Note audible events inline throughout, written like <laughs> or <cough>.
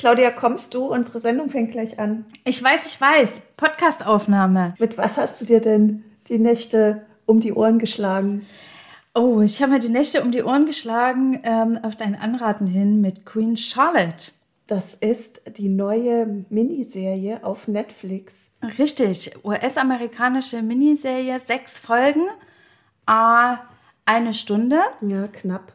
Claudia, kommst du? Unsere Sendung fängt gleich an. Ich weiß, ich weiß. Podcastaufnahme. Mit was hast du dir denn die Nächte um die Ohren geschlagen? Oh, ich habe mir die Nächte um die Ohren geschlagen ähm, auf dein Anraten hin mit Queen Charlotte. Das ist die neue Miniserie auf Netflix. Richtig, US-amerikanische Miniserie, sechs Folgen, äh, eine Stunde. Ja, knapp.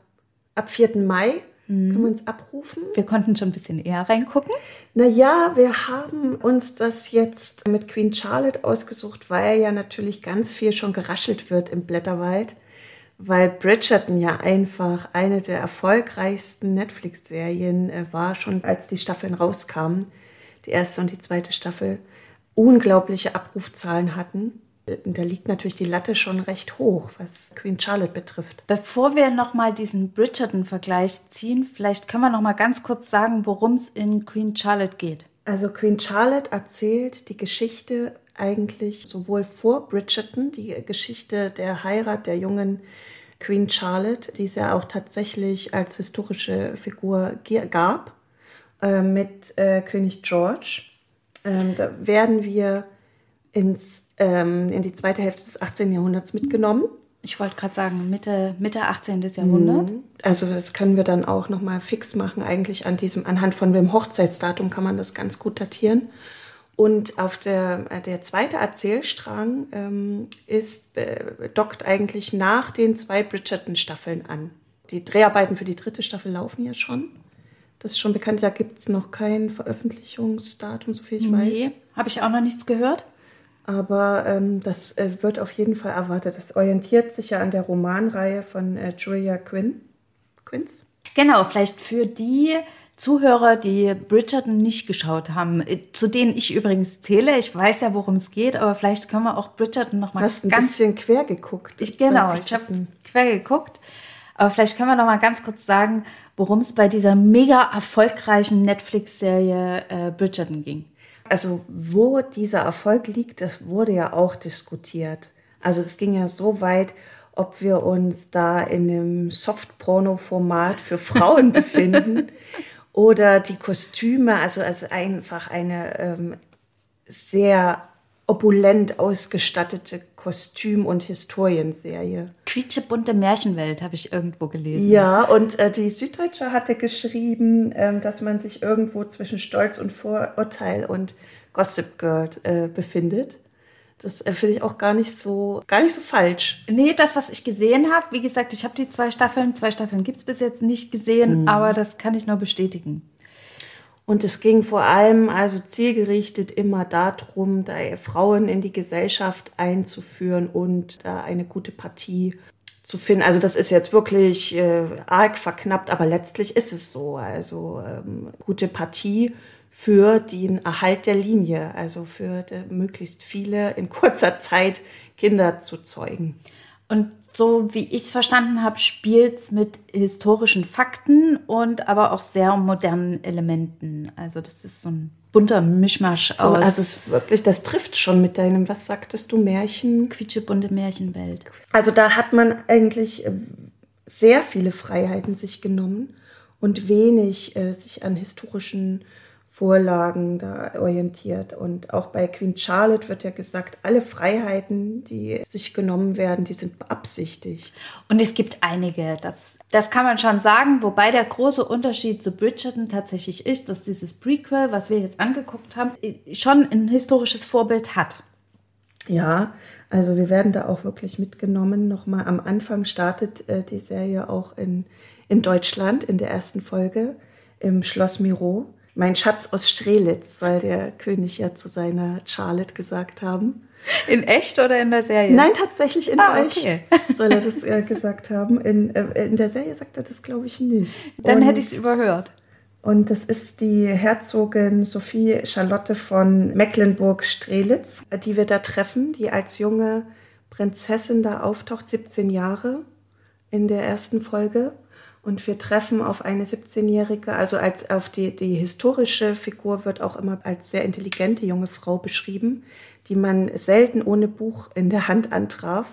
Ab 4. Mai mhm. können wir uns abrufen. Wir konnten schon ein bisschen eher reingucken. Naja, wir haben uns das jetzt mit Queen Charlotte ausgesucht, weil ja natürlich ganz viel schon geraschelt wird im Blätterwald weil Bridgerton ja einfach eine der erfolgreichsten Netflix-Serien äh, war, schon als die Staffeln rauskamen, die erste und die zweite Staffel, unglaubliche Abrufzahlen hatten. Da liegt natürlich die Latte schon recht hoch, was Queen Charlotte betrifft. Bevor wir nochmal diesen Bridgerton-Vergleich ziehen, vielleicht können wir nochmal ganz kurz sagen, worum es in Queen Charlotte geht. Also Queen Charlotte erzählt die Geschichte eigentlich sowohl vor Bridgerton, die Geschichte der Heirat der jungen Queen Charlotte, die es ja auch tatsächlich als historische Figur gab, äh, mit äh, König George. Ähm, da werden wir ins, ähm, in die zweite Hälfte des 18. Jahrhunderts mitgenommen. Ich wollte gerade sagen, Mitte, Mitte 18. Jahrhundert. Mhm. Also das können wir dann auch nochmal fix machen. Eigentlich an diesem, anhand von dem Hochzeitsdatum kann man das ganz gut datieren. Und auf der, äh, der zweite Erzählstrang ähm, ist, äh, dockt eigentlich nach den zwei Bridgerton-Staffeln an. Die Dreharbeiten für die dritte Staffel laufen ja schon. Das ist schon bekannt, da gibt es noch kein Veröffentlichungsdatum, soviel ich nee, weiß. Nee, habe ich auch noch nichts gehört. Aber ähm, das äh, wird auf jeden Fall erwartet. Das orientiert sich ja an der Romanreihe von äh, Julia Quinn. Quinns. Genau, vielleicht für die, Zuhörer, die Bridgerton nicht geschaut haben, äh, zu denen ich übrigens zähle. Ich weiß ja, worum es geht, aber vielleicht können wir auch Bridgerton noch mal Hast ganz ein bisschen quer geguckt. Ich, genau, ich habe quer geguckt. Aber vielleicht können wir noch mal ganz kurz sagen, worum es bei dieser mega erfolgreichen Netflix-Serie äh, Bridgerton ging. Also wo dieser Erfolg liegt, das wurde ja auch diskutiert. Also es ging ja so weit, ob wir uns da in einem Soft-Porno-Format für Frauen <laughs> befinden oder die Kostüme, also, also einfach eine ähm, sehr opulent ausgestattete Kostüm- und Historienserie. Quietschebunte Märchenwelt habe ich irgendwo gelesen. Ja, und äh, die Süddeutsche hatte geschrieben, ähm, dass man sich irgendwo zwischen Stolz und Vorurteil und Gossip Girl äh, befindet. Das äh, finde ich auch gar nicht so, gar nicht so falsch. Nee, das, was ich gesehen habe, wie gesagt, ich habe die zwei Staffeln, zwei Staffeln gibt es bis jetzt nicht gesehen, mhm. aber das kann ich nur bestätigen. Und es ging vor allem also zielgerichtet immer darum, da Frauen in die Gesellschaft einzuführen und da eine gute Partie zu finden. Also das ist jetzt wirklich äh, arg verknappt, aber letztlich ist es so. Also ähm, gute Partie für den Erhalt der Linie, also für möglichst viele in kurzer <laughs> Zeit Kinder zu zeugen. Und so wie ich es verstanden habe, spielt es mit historischen Fakten und aber auch sehr modernen Elementen. Also das ist so ein bunter Mischmasch so, aus. Also es ist wirklich, das trifft schon mit deinem, was sagtest du, Märchen? Quietschebunte Märchenwelt. Also da hat man eigentlich äh, sehr viele Freiheiten sich genommen und wenig äh, sich an historischen Vorlagen da orientiert. Und auch bei Queen Charlotte wird ja gesagt, alle Freiheiten, die sich genommen werden, die sind beabsichtigt. Und es gibt einige, das, das kann man schon sagen, wobei der große Unterschied zu Bridgerton tatsächlich ist, dass dieses Prequel, was wir jetzt angeguckt haben, schon ein historisches Vorbild hat. Ja, also wir werden da auch wirklich mitgenommen. Nochmal am Anfang startet äh, die Serie auch in, in Deutschland in der ersten Folge im Schloss Miro mein Schatz aus Strelitz, soll der König ja zu seiner Charlotte gesagt haben. In echt oder in der Serie? Nein, tatsächlich in ah, okay. echt <laughs> soll er das äh, gesagt haben. In, äh, in der Serie sagt er das, glaube ich, nicht. Dann und, hätte ich es überhört. Und das ist die Herzogin Sophie Charlotte von Mecklenburg-Strelitz, die wir da treffen, die als junge Prinzessin da auftaucht, 17 Jahre in der ersten Folge. Und wir treffen auf eine 17-jährige, also als auf die, die historische Figur wird auch immer als sehr intelligente junge Frau beschrieben, die man selten ohne Buch in der Hand antraf,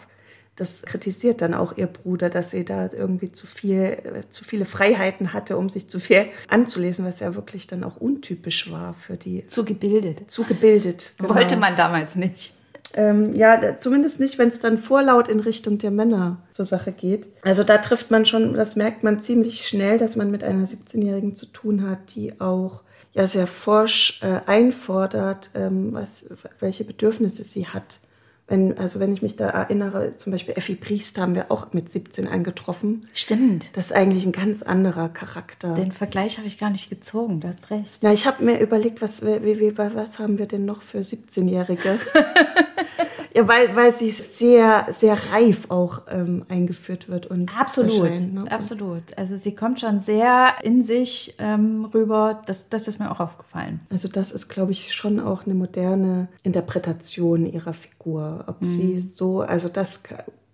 das kritisiert dann auch ihr Bruder, dass sie da irgendwie zu viel, zu viele Freiheiten hatte, um sich zu viel anzulesen, was ja wirklich dann auch untypisch war für die. Zu gebildet. Zu gebildet. Genau. Wollte man damals nicht. Ähm, ja, zumindest nicht, wenn es dann vorlaut in Richtung der Männer zur Sache geht. Also da trifft man schon, das merkt man ziemlich schnell, dass man mit einer 17-Jährigen zu tun hat, die auch ja sehr forsch äh, einfordert, ähm, was, welche Bedürfnisse sie hat. Wenn, also wenn ich mich da erinnere, zum Beispiel Effi Priester haben wir auch mit 17 angetroffen. Stimmt. Das ist eigentlich ein ganz anderer Charakter. Den Vergleich habe ich gar nicht gezogen, du hast recht. Na, ich habe mir überlegt, was, wie, wie, was haben wir denn noch für 17-Jährige? <laughs> Ja, weil, weil sie sehr, sehr reif auch ähm, eingeführt wird. Und absolut, ne? absolut. Also sie kommt schon sehr in sich ähm, rüber. Das, das ist mir auch aufgefallen. Also das ist, glaube ich, schon auch eine moderne Interpretation ihrer Figur. Ob mhm. sie so, also das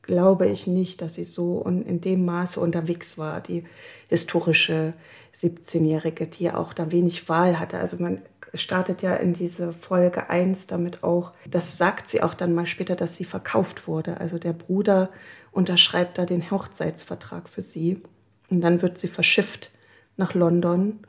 glaube ich nicht, dass sie so in dem Maße unterwegs war, die historische 17-Jährige, die auch da wenig Wahl hatte. Also man startet ja in diese Folge 1 damit auch, das sagt sie auch dann mal später, dass sie verkauft wurde. Also der Bruder unterschreibt da den Hochzeitsvertrag für sie und dann wird sie verschifft nach London.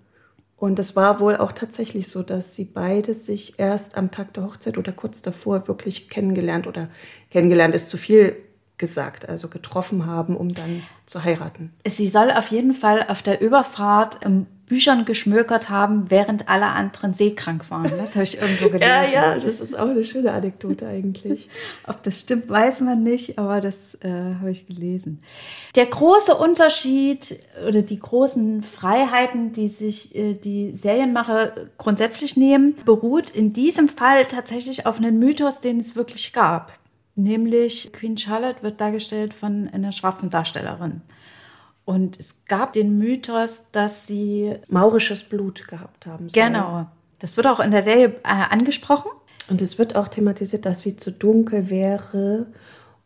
Und es war wohl auch tatsächlich so, dass sie beide sich erst am Tag der Hochzeit oder kurz davor wirklich kennengelernt oder kennengelernt ist zu viel gesagt, also getroffen haben, um dann zu heiraten. Sie soll auf jeden Fall auf der Überfahrt im Büchern geschmökert haben, während alle anderen seekrank waren. Das habe ich irgendwo gelesen. <laughs> ja, ja, das ist auch eine schöne Anekdote eigentlich. <laughs> Ob das stimmt, weiß man nicht, aber das äh, habe ich gelesen. Der große Unterschied oder die großen Freiheiten, die sich äh, die Serienmacher grundsätzlich nehmen, beruht in diesem Fall tatsächlich auf einem Mythos, den es wirklich gab. Nämlich Queen Charlotte wird dargestellt von einer schwarzen Darstellerin. Und es gab den Mythos, dass sie maurisches Blut gehabt haben. Soll. Genau. Das wird auch in der Serie äh, angesprochen. Und es wird auch thematisiert, dass sie zu dunkel wäre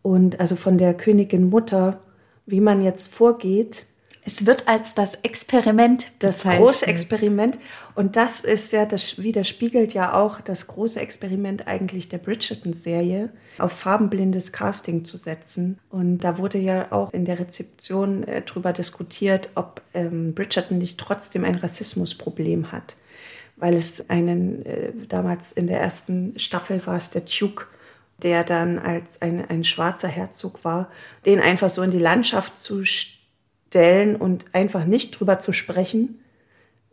und also von der Königin Mutter, wie man jetzt vorgeht, es wird als das Experiment Das große Experiment. Und das ist ja, das widerspiegelt ja auch das große Experiment eigentlich der Bridgerton-Serie, auf farbenblindes Casting zu setzen. Und da wurde ja auch in der Rezeption äh, drüber diskutiert, ob ähm, Bridgerton nicht trotzdem ein Rassismusproblem hat. Weil es einen, äh, damals in der ersten Staffel war es der Duke, der dann als ein, ein schwarzer Herzog war, den einfach so in die Landschaft zu stellen stellen und einfach nicht drüber zu sprechen,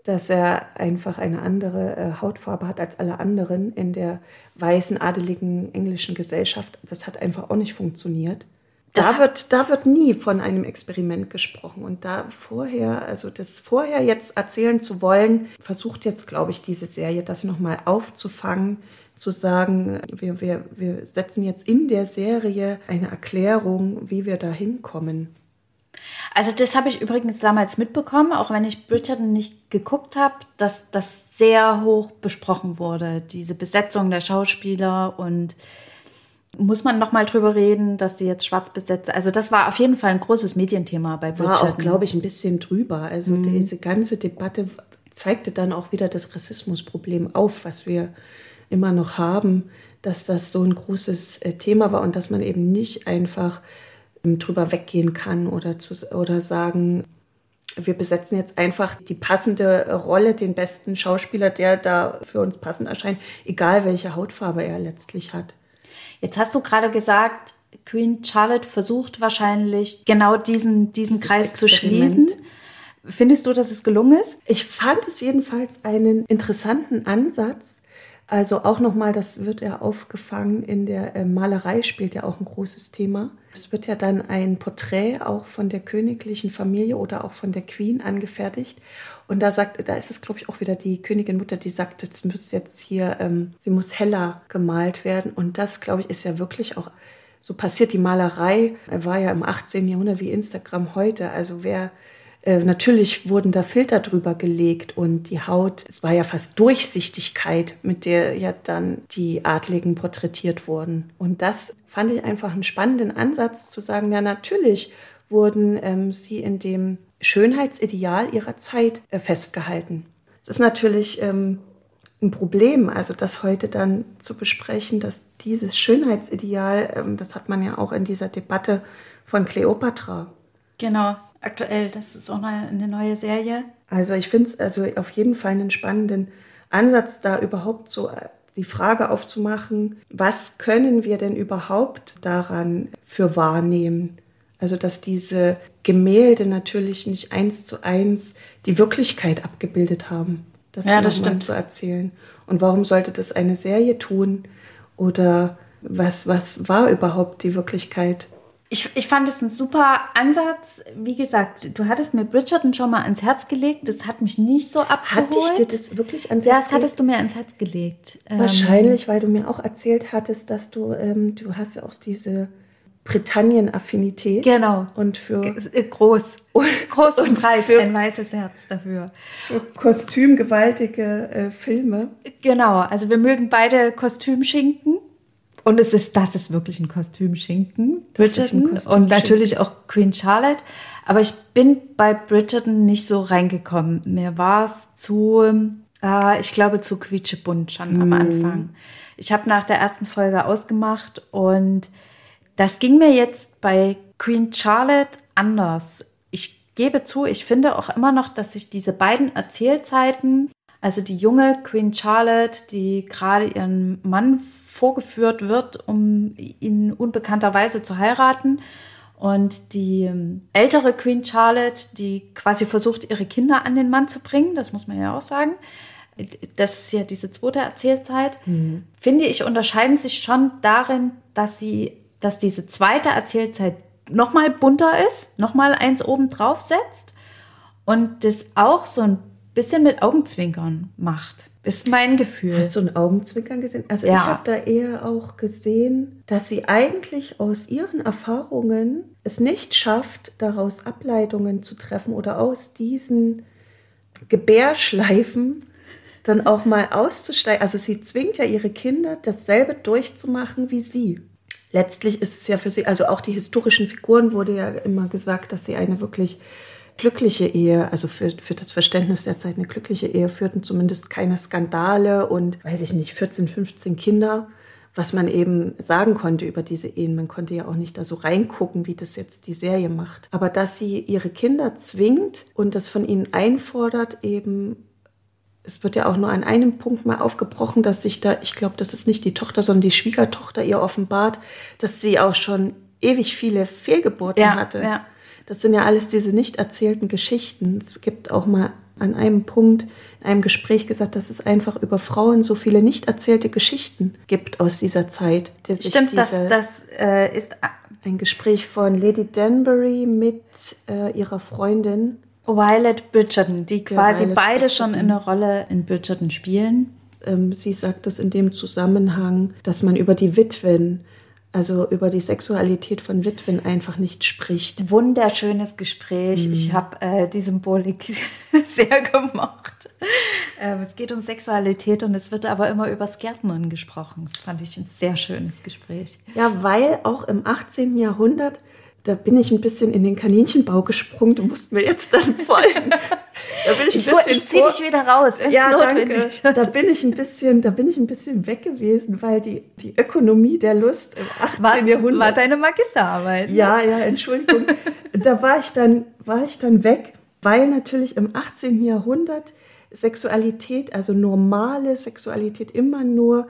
dass er einfach eine andere äh, Hautfarbe hat als alle anderen in der weißen, adeligen englischen Gesellschaft. Das hat einfach auch nicht funktioniert. da wird, da wird nie von einem Experiment gesprochen. Und da vorher, also das vorher jetzt erzählen zu wollen, versucht jetzt, glaube ich, diese Serie das nochmal aufzufangen, zu sagen, wir, wir, wir setzen jetzt in der Serie eine Erklärung, wie wir da hinkommen. Also das habe ich übrigens damals mitbekommen, auch wenn ich Bridgerton nicht geguckt habe, dass das sehr hoch besprochen wurde, diese Besetzung der Schauspieler und muss man noch mal drüber reden, dass sie jetzt schwarz besetzt. Also das war auf jeden Fall ein großes Medienthema bei Bridgerton. War auch, glaube ich, ein bisschen drüber. Also mhm. diese ganze Debatte zeigte dann auch wieder das Rassismusproblem auf, was wir immer noch haben, dass das so ein großes äh, Thema war und dass man eben nicht einfach drüber weggehen kann oder, zu, oder sagen, wir besetzen jetzt einfach die passende Rolle, den besten Schauspieler, der da für uns passend erscheint, egal welche Hautfarbe er letztlich hat. Jetzt hast du gerade gesagt, Queen Charlotte versucht wahrscheinlich genau diesen, diesen Kreis zu schließen. Findest du, dass es gelungen ist? Ich fand es jedenfalls einen interessanten Ansatz. Also auch nochmal, das wird ja aufgefangen in der äh, Malerei, spielt ja auch ein großes Thema. Es wird ja dann ein Porträt auch von der königlichen Familie oder auch von der Queen angefertigt. Und da sagt, da ist es, glaube ich, auch wieder die Königin Mutter, die sagt, es muss jetzt hier, ähm, sie muss heller gemalt werden. Und das, glaube ich, ist ja wirklich auch so passiert. Die Malerei war ja im 18. Jahrhundert wie Instagram heute. Also wer äh, natürlich wurden da Filter drüber gelegt und die Haut, es war ja fast Durchsichtigkeit, mit der ja dann die Adligen porträtiert wurden. Und das fand ich einfach einen spannenden Ansatz zu sagen, ja natürlich wurden ähm, sie in dem Schönheitsideal ihrer Zeit äh, festgehalten. Es ist natürlich ähm, ein Problem, also das heute dann zu besprechen, dass dieses Schönheitsideal, ähm, das hat man ja auch in dieser Debatte von Cleopatra. Genau, aktuell, das ist auch eine neue Serie. Also ich finde es also auf jeden Fall einen spannenden Ansatz, da überhaupt so äh, die Frage aufzumachen, was können wir denn überhaupt daran für wahrnehmen? Also dass diese Gemälde natürlich nicht eins zu eins die Wirklichkeit abgebildet haben. Das, ja, das stimmt. zu erzählen. Und warum sollte das eine Serie tun? Oder was, was war überhaupt die Wirklichkeit? Ich, ich fand es ein super Ansatz. Wie gesagt, du hattest mir Bridgerton schon mal ans Herz gelegt. Das hat mich nicht so abgeholt. Hatte ich dir das wirklich ans Herz gelegt? Ja, das hattest du mir ans Herz gelegt. Ähm, Wahrscheinlich, weil du mir auch erzählt hattest, dass du, ähm, du hast ja auch diese Britannien-Affinität. Genau. Und für äh, groß, groß und, <laughs> und breit, ein weites Herz dafür. Für kostümgewaltige äh, Filme. Genau, also wir mögen beide Kostümschinken. Und es ist, das ist wirklich ein Kostümschinken, Bridgerton. Ein und natürlich auch Queen Charlotte. Aber ich bin bei Bridgerton nicht so reingekommen. Mir war es zu, äh, ich glaube, zu quietschebunt schon mm. am Anfang. Ich habe nach der ersten Folge ausgemacht und das ging mir jetzt bei Queen Charlotte anders. Ich gebe zu, ich finde auch immer noch, dass sich diese beiden Erzählzeiten also die junge Queen Charlotte, die gerade ihren Mann vorgeführt wird, um ihn unbekannterweise zu heiraten. Und die ähm, ältere Queen Charlotte, die quasi versucht, ihre Kinder an den Mann zu bringen, das muss man ja auch sagen. Das ist ja diese zweite Erzählzeit. Mhm. Finde ich, unterscheiden sich schon darin, dass sie, dass diese zweite Erzählzeit nochmal bunter ist, nochmal eins oben drauf setzt und das auch so ein bisschen mit Augenzwinkern macht. Ist mein Gefühl. Hast du ein Augenzwinkern gesehen? Also ja. ich habe da eher auch gesehen, dass sie eigentlich aus ihren Erfahrungen es nicht schafft, daraus Ableitungen zu treffen oder aus diesen Gebärschleifen dann auch mal auszusteigen. Also sie zwingt ja ihre Kinder, dasselbe durchzumachen wie sie. Letztlich ist es ja für sie, also auch die historischen Figuren wurde ja immer gesagt, dass sie eine wirklich glückliche Ehe, also für, für das Verständnis der Zeit eine glückliche Ehe, führten zumindest keine Skandale und, weiß ich nicht, 14, 15 Kinder, was man eben sagen konnte über diese Ehen. Man konnte ja auch nicht da so reingucken, wie das jetzt die Serie macht. Aber dass sie ihre Kinder zwingt und das von ihnen einfordert, eben es wird ja auch nur an einem Punkt mal aufgebrochen, dass sich da, ich glaube, das ist nicht die Tochter, sondern die Schwiegertochter ihr offenbart, dass sie auch schon ewig viele Fehlgeburten ja, hatte. Ja. Das sind ja alles diese nicht erzählten Geschichten. Es gibt auch mal an einem Punkt in einem Gespräch gesagt, dass es einfach über Frauen so viele nicht erzählte Geschichten gibt aus dieser Zeit. Stimmt, das, das äh, ist ein Gespräch von Lady Danbury mit äh, ihrer Freundin Violet Bridgerton, die quasi Violet beide Bridgerton. schon eine Rolle in Bridgerton spielen. Ähm, sie sagt das in dem Zusammenhang, dass man über die Witwen also über die Sexualität von Witwen einfach nicht spricht. Wunderschönes Gespräch. Mhm. Ich habe äh, die Symbolik <laughs> sehr gemocht. Ähm, es geht um Sexualität und es wird aber immer über Gärtnern gesprochen. Das fand ich ein sehr schönes Gespräch. Ja, weil auch im 18. Jahrhundert da bin ich ein bisschen in den Kaninchenbau gesprungen. Du musst mir jetzt dann folgen. <laughs> Da bin ich, ein bisschen ich zieh dich wieder raus, wenn ja, notwendig danke. Da bin ich ein bisschen, da bin ich ein bisschen weg gewesen, weil die, die Ökonomie der Lust im 18. War, Jahrhundert. War deine Magisterarbeit? Ne? Ja, ja, Entschuldigung. da war ich dann, war ich dann weg, weil natürlich im 18. Jahrhundert Sexualität, also normale Sexualität immer nur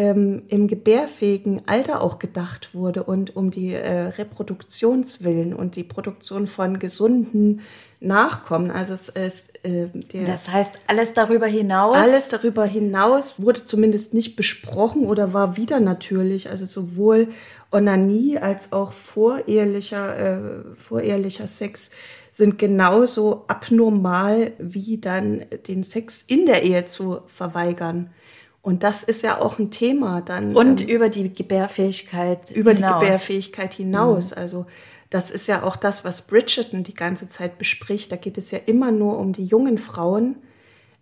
ähm, im gebärfähigen Alter auch gedacht wurde und um die äh, Reproduktionswillen und die Produktion von gesunden Nachkommen. Also es ist äh, der, das heißt alles darüber hinaus. Alles darüber hinaus wurde zumindest nicht besprochen oder war wieder natürlich. Also sowohl Onanie als auch vorehelicher äh, vorehelicher Sex sind genauso abnormal wie dann den Sex in der Ehe zu verweigern. Und das ist ja auch ein Thema dann. Und ähm, über die Gebärfähigkeit über hinaus. die Gebärfähigkeit hinaus. Mhm. Also das ist ja auch das, was Bridgerton die ganze Zeit bespricht. Da geht es ja immer nur um die jungen Frauen,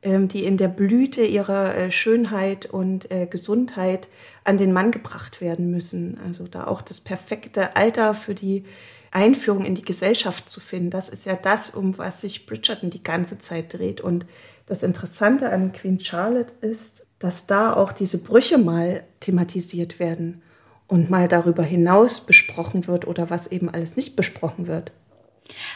ähm, die in der Blüte ihrer äh, Schönheit und äh, Gesundheit an den Mann gebracht werden müssen. Also da auch das perfekte Alter für die Einführung in die Gesellschaft zu finden. Das ist ja das, um was sich Bridgerton die ganze Zeit dreht. Und das Interessante an Queen Charlotte ist, dass da auch diese Brüche mal thematisiert werden und mal darüber hinaus besprochen wird oder was eben alles nicht besprochen wird.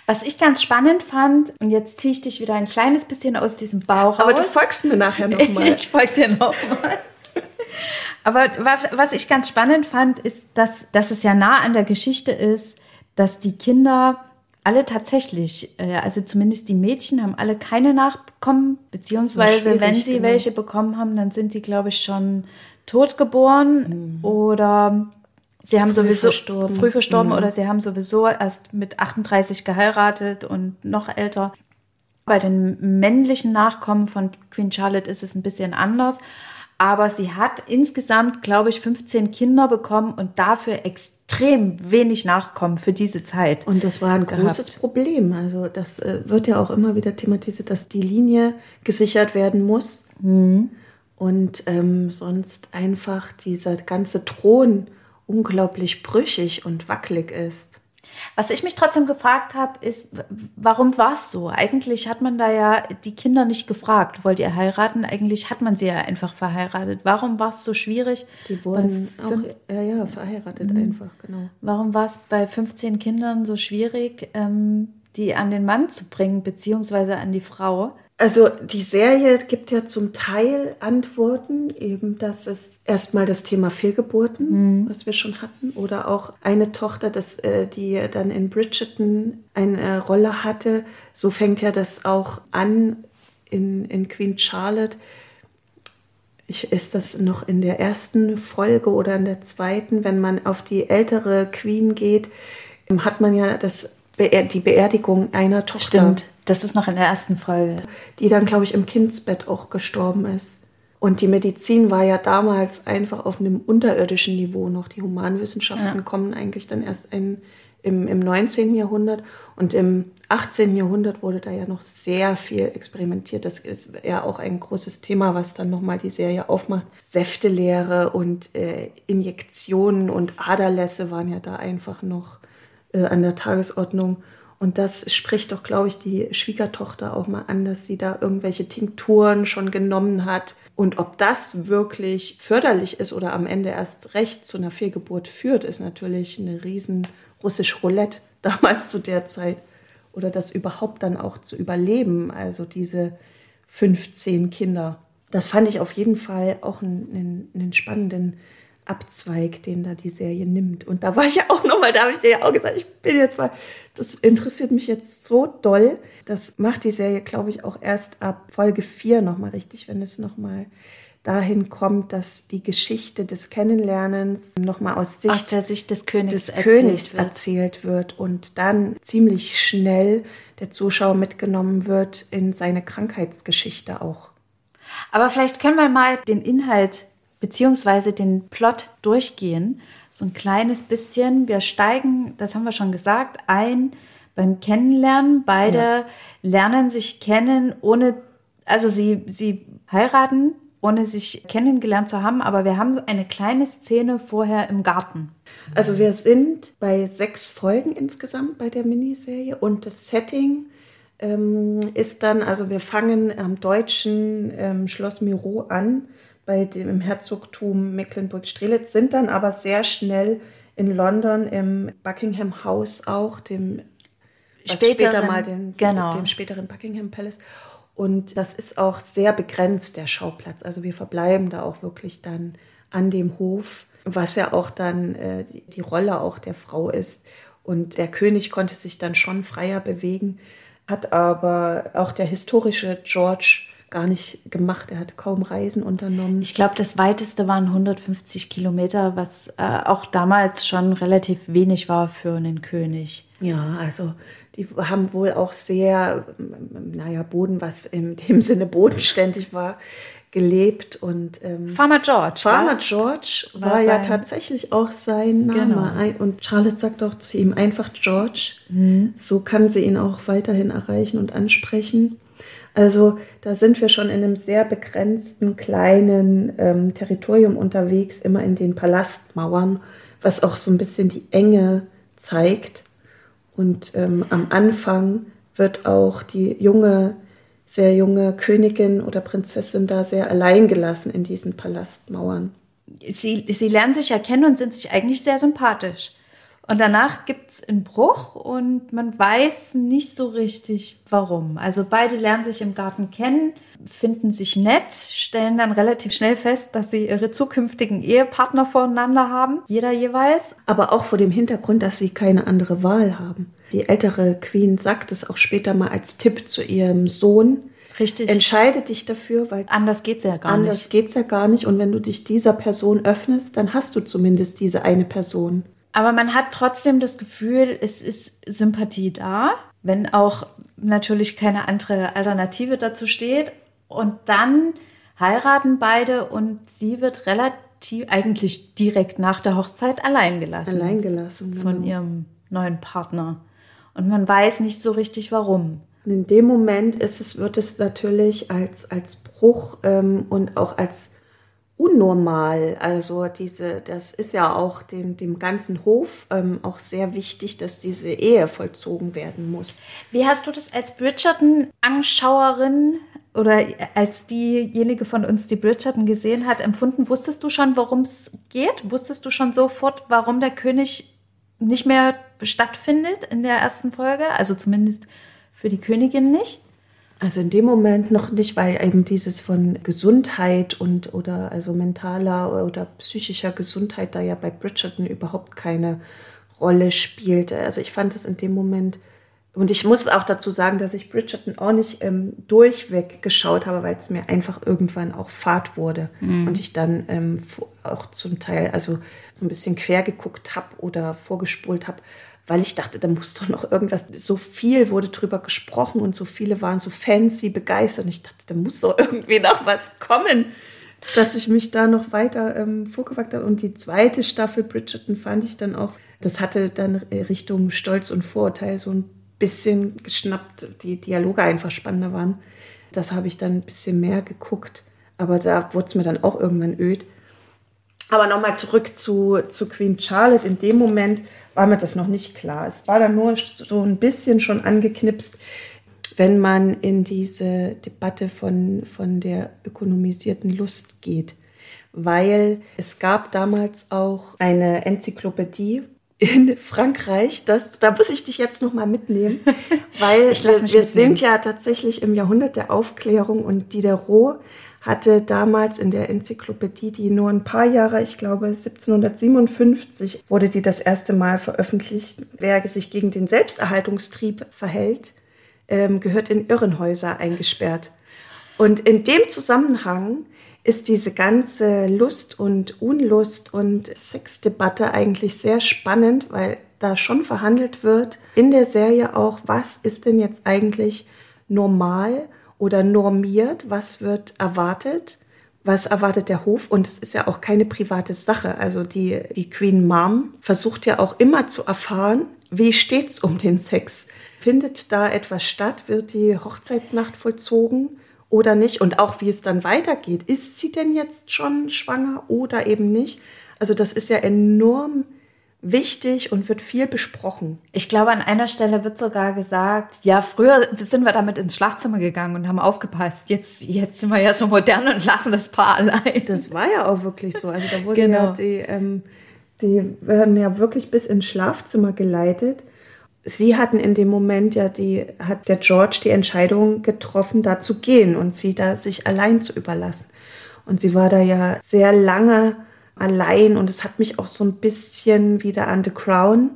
Was ich ganz spannend fand, und jetzt ziehe ich dich wieder ein kleines bisschen aus diesem Bauch Aber du folgst mir nachher nochmal. <laughs> ich folge dir nochmal. <laughs> Aber was, was ich ganz spannend fand, ist, dass, dass es ja nah an der Geschichte ist, dass die Kinder alle tatsächlich, äh, also zumindest die Mädchen haben alle keine Nachkommen, beziehungsweise wenn sie genau. welche bekommen haben, dann sind die, glaube ich, schon tot geboren mhm. oder sie haben früh sowieso verstorben. früh verstorben mhm. oder sie haben sowieso erst mit 38 geheiratet und noch älter. Bei den männlichen Nachkommen von Queen Charlotte ist es ein bisschen anders. Aber sie hat insgesamt, glaube ich, 15 Kinder bekommen und dafür extrem wenig Nachkommen für diese Zeit. Und das war ein gehabt. großes Problem. Also das äh, wird ja auch immer wieder thematisiert, dass die Linie gesichert werden muss. Mhm. Und ähm, sonst einfach dieser ganze Thron unglaublich brüchig und wackelig ist. Was ich mich trotzdem gefragt habe, ist, warum war es so? Eigentlich hat man da ja die Kinder nicht gefragt, wollt ihr heiraten? Eigentlich hat man sie ja einfach verheiratet. Warum war es so schwierig? Die wurden auch, ja, ja, verheiratet mhm. einfach, genau. Warum war es bei 15 Kindern so schwierig, ähm, die an den Mann zu bringen, beziehungsweise an die Frau? Also die Serie gibt ja zum Teil Antworten, eben dass es erstmal das Thema Fehlgeburten, mhm. was wir schon hatten, oder auch eine Tochter, das, äh, die dann in Bridgerton eine Rolle hatte. So fängt ja das auch an in, in Queen Charlotte. Ich, ist das noch in der ersten Folge oder in der zweiten, wenn man auf die ältere Queen geht, hat man ja das die Beerdigung einer Tochter. Stimmt, das ist noch in der ersten Folge. Die dann, glaube ich, im Kindsbett auch gestorben ist. Und die Medizin war ja damals einfach auf einem unterirdischen Niveau noch. Die Humanwissenschaften ja. kommen eigentlich dann erst ein, im, im 19. Jahrhundert. Und im 18. Jahrhundert wurde da ja noch sehr viel experimentiert. Das ist ja auch ein großes Thema, was dann nochmal die Serie aufmacht. Säftelehre und äh, Injektionen und Aderlässe waren ja da einfach noch äh, an der Tagesordnung. Und das spricht doch, glaube ich, die Schwiegertochter auch mal an, dass sie da irgendwelche Tinkturen schon genommen hat. Und ob das wirklich förderlich ist oder am Ende erst recht zu einer Fehlgeburt führt, ist natürlich eine riesen russisch Roulette <laughs> damals zu der Zeit. Oder das überhaupt dann auch zu überleben, also diese 15 Kinder. Das fand ich auf jeden Fall auch einen, einen spannenden Abzweig, den da die Serie nimmt. Und da war ich ja auch nochmal, da habe ich dir ja auch gesagt, ich bin jetzt mal, das interessiert mich jetzt so doll. Das macht die Serie, glaube ich, auch erst ab Folge 4 nochmal richtig, wenn es nochmal dahin kommt, dass die Geschichte des Kennenlernens nochmal aus Sicht aus der Sicht des Königs, des erzählt, Königs wird. erzählt wird und dann ziemlich schnell der Zuschauer mitgenommen wird in seine Krankheitsgeschichte auch. Aber vielleicht können wir mal den Inhalt beziehungsweise den Plot durchgehen. So ein kleines bisschen. Wir steigen, das haben wir schon gesagt, ein beim Kennenlernen. Beide ja. lernen sich kennen, ohne, also sie, sie heiraten, ohne sich kennengelernt zu haben, aber wir haben eine kleine Szene vorher im Garten. Also wir sind bei sechs Folgen insgesamt bei der Miniserie und das Setting ähm, ist dann, also wir fangen am deutschen ähm, Schloss Miro an bei dem Herzogtum Mecklenburg-Strelitz, sind dann aber sehr schnell in London im Buckingham House auch, dem späteren, später mal den, genau. dem späteren Buckingham Palace. Und das ist auch sehr begrenzt, der Schauplatz. Also wir verbleiben da auch wirklich dann an dem Hof, was ja auch dann äh, die Rolle auch der Frau ist. Und der König konnte sich dann schon freier bewegen, hat aber auch der historische George gar nicht gemacht. Er hat kaum Reisen unternommen. Ich glaube, das weiteste waren 150 Kilometer, was äh, auch damals schon relativ wenig war für einen König. Ja, also die haben wohl auch sehr, naja, Boden, was in dem Sinne bodenständig war, gelebt und ähm, Farmer George. Farmer war, George war, war ja tatsächlich auch sein Name. Genau. Und Charlotte sagt auch zu ihm einfach George. Mhm. So kann sie ihn auch weiterhin erreichen und ansprechen. Also da sind wir schon in einem sehr begrenzten kleinen ähm, Territorium unterwegs, immer in den Palastmauern, was auch so ein bisschen die Enge zeigt. Und ähm, am Anfang wird auch die junge sehr junge Königin oder Prinzessin da sehr allein gelassen in diesen Palastmauern. Sie, sie lernen sich erkennen und sind sich eigentlich sehr sympathisch. Und danach gibt es einen Bruch und man weiß nicht so richtig warum. Also beide lernen sich im Garten kennen, finden sich nett, stellen dann relativ schnell fest, dass sie ihre zukünftigen Ehepartner voreinander haben, jeder jeweils. Aber auch vor dem Hintergrund, dass sie keine andere Wahl haben. Die ältere Queen sagt es auch später mal als Tipp zu ihrem Sohn. Richtig. Entscheide dich dafür, weil anders geht's ja gar anders nicht. geht's ja gar nicht. Und wenn du dich dieser Person öffnest, dann hast du zumindest diese eine Person. Aber man hat trotzdem das Gefühl, es ist Sympathie da, wenn auch natürlich keine andere Alternative dazu steht. Und dann heiraten beide und sie wird relativ, eigentlich direkt nach der Hochzeit allein gelassen. Allein gelassen. Von genau. ihrem neuen Partner. Und man weiß nicht so richtig warum. Und in dem Moment ist es, wird es natürlich als, als Bruch ähm, und auch als unnormal. Also diese, das ist ja auch dem, dem ganzen Hof ähm, auch sehr wichtig, dass diese Ehe vollzogen werden muss. Wie hast du das als Bridgerton-Anschauerin oder als diejenige von uns, die Bridgerton gesehen hat, empfunden? Wusstest du schon, worum es geht? Wusstest du schon sofort, warum der König nicht mehr stattfindet in der ersten Folge? Also zumindest für die Königin nicht? Also in dem Moment noch nicht, weil eben dieses von Gesundheit und oder also mentaler oder psychischer Gesundheit da ja bei Bridgerton überhaupt keine Rolle spielte. Also ich fand es in dem Moment und ich muss auch dazu sagen, dass ich Bridgerton auch nicht ähm, durchweg geschaut habe, weil es mir einfach irgendwann auch fad wurde und ich dann ähm, auch zum Teil also so ein bisschen quer geguckt habe oder vorgespult habe, weil ich dachte, da muss doch noch irgendwas, so viel wurde drüber gesprochen und so viele waren so fancy begeistert und ich dachte, da muss doch irgendwie noch was kommen, dass ich mich da noch weiter ähm, vorgewagt habe. Und die zweite Staffel Bridgerton fand ich dann auch, das hatte dann Richtung Stolz und Vorurteil so ein bisschen geschnappt, die Dialoge einfach spannender waren. Das habe ich dann ein bisschen mehr geguckt, aber da wurde es mir dann auch irgendwann öd. Aber nochmal zurück zu, zu Queen Charlotte. In dem Moment war mir das noch nicht klar. Es war dann nur so ein bisschen schon angeknipst, wenn man in diese Debatte von, von der ökonomisierten Lust geht. Weil es gab damals auch eine Enzyklopädie in Frankreich. Das, da muss ich dich jetzt noch mal mitnehmen, <laughs> weil wir mitnehmen. sind ja tatsächlich im Jahrhundert der Aufklärung und Diderot hatte damals in der Enzyklopädie, die nur ein paar Jahre, ich glaube 1757, wurde die das erste Mal veröffentlicht. Wer sich gegen den Selbsterhaltungstrieb verhält, ähm, gehört in Irrenhäuser eingesperrt. Und in dem Zusammenhang ist diese ganze Lust und Unlust und Sexdebatte eigentlich sehr spannend, weil da schon verhandelt wird in der Serie auch, was ist denn jetzt eigentlich normal oder normiert, was wird erwartet, was erwartet der Hof und es ist ja auch keine private Sache. Also die, die Queen Mom versucht ja auch immer zu erfahren, wie steht's um den Sex? Findet da etwas statt? Wird die Hochzeitsnacht vollzogen? oder nicht und auch wie es dann weitergeht. Ist sie denn jetzt schon schwanger oder eben nicht? Also das ist ja enorm wichtig und wird viel besprochen. Ich glaube, an einer Stelle wird sogar gesagt, ja, früher sind wir damit ins Schlafzimmer gegangen und haben aufgepasst. Jetzt, jetzt sind wir ja so modern und lassen das Paar allein. Das war ja auch wirklich so. Also da wurden Genau. ja die, ähm, die werden ja wirklich bis ins Schlafzimmer geleitet. Sie hatten in dem Moment ja die, hat der George die Entscheidung getroffen, da zu gehen und sie da sich allein zu überlassen. Und sie war da ja sehr lange allein und es hat mich auch so ein bisschen wieder an The Crown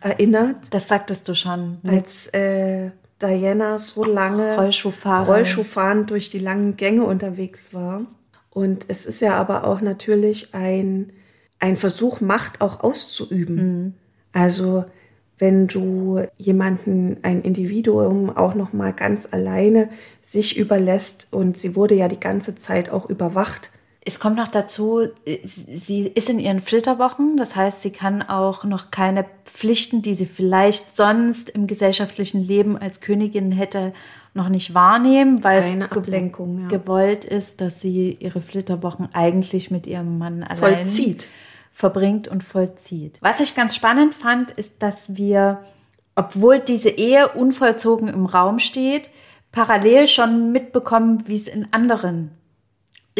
erinnert, Das sagtest du schon. als äh, Diana so lange Rollschuhfahrer. Rollschuhfahrend durch die langen Gänge unterwegs war. Und es ist ja aber auch natürlich ein, ein Versuch, Macht auch auszuüben. Also wenn du jemanden, ein Individuum auch noch mal ganz alleine sich überlässt und sie wurde ja die ganze Zeit auch überwacht. Es kommt noch dazu, sie ist in ihren Flitterwochen, das heißt, sie kann auch noch keine Pflichten, die sie vielleicht sonst im gesellschaftlichen Leben als Königin hätte, noch nicht wahrnehmen, weil Keine es ge- ja. gewollt ist, dass sie ihre Flitterwochen eigentlich mit ihrem Mann allein Vollzieht. verbringt und vollzieht. Was ich ganz spannend fand, ist, dass wir, obwohl diese Ehe unvollzogen im Raum steht, parallel schon mitbekommen, wie es in anderen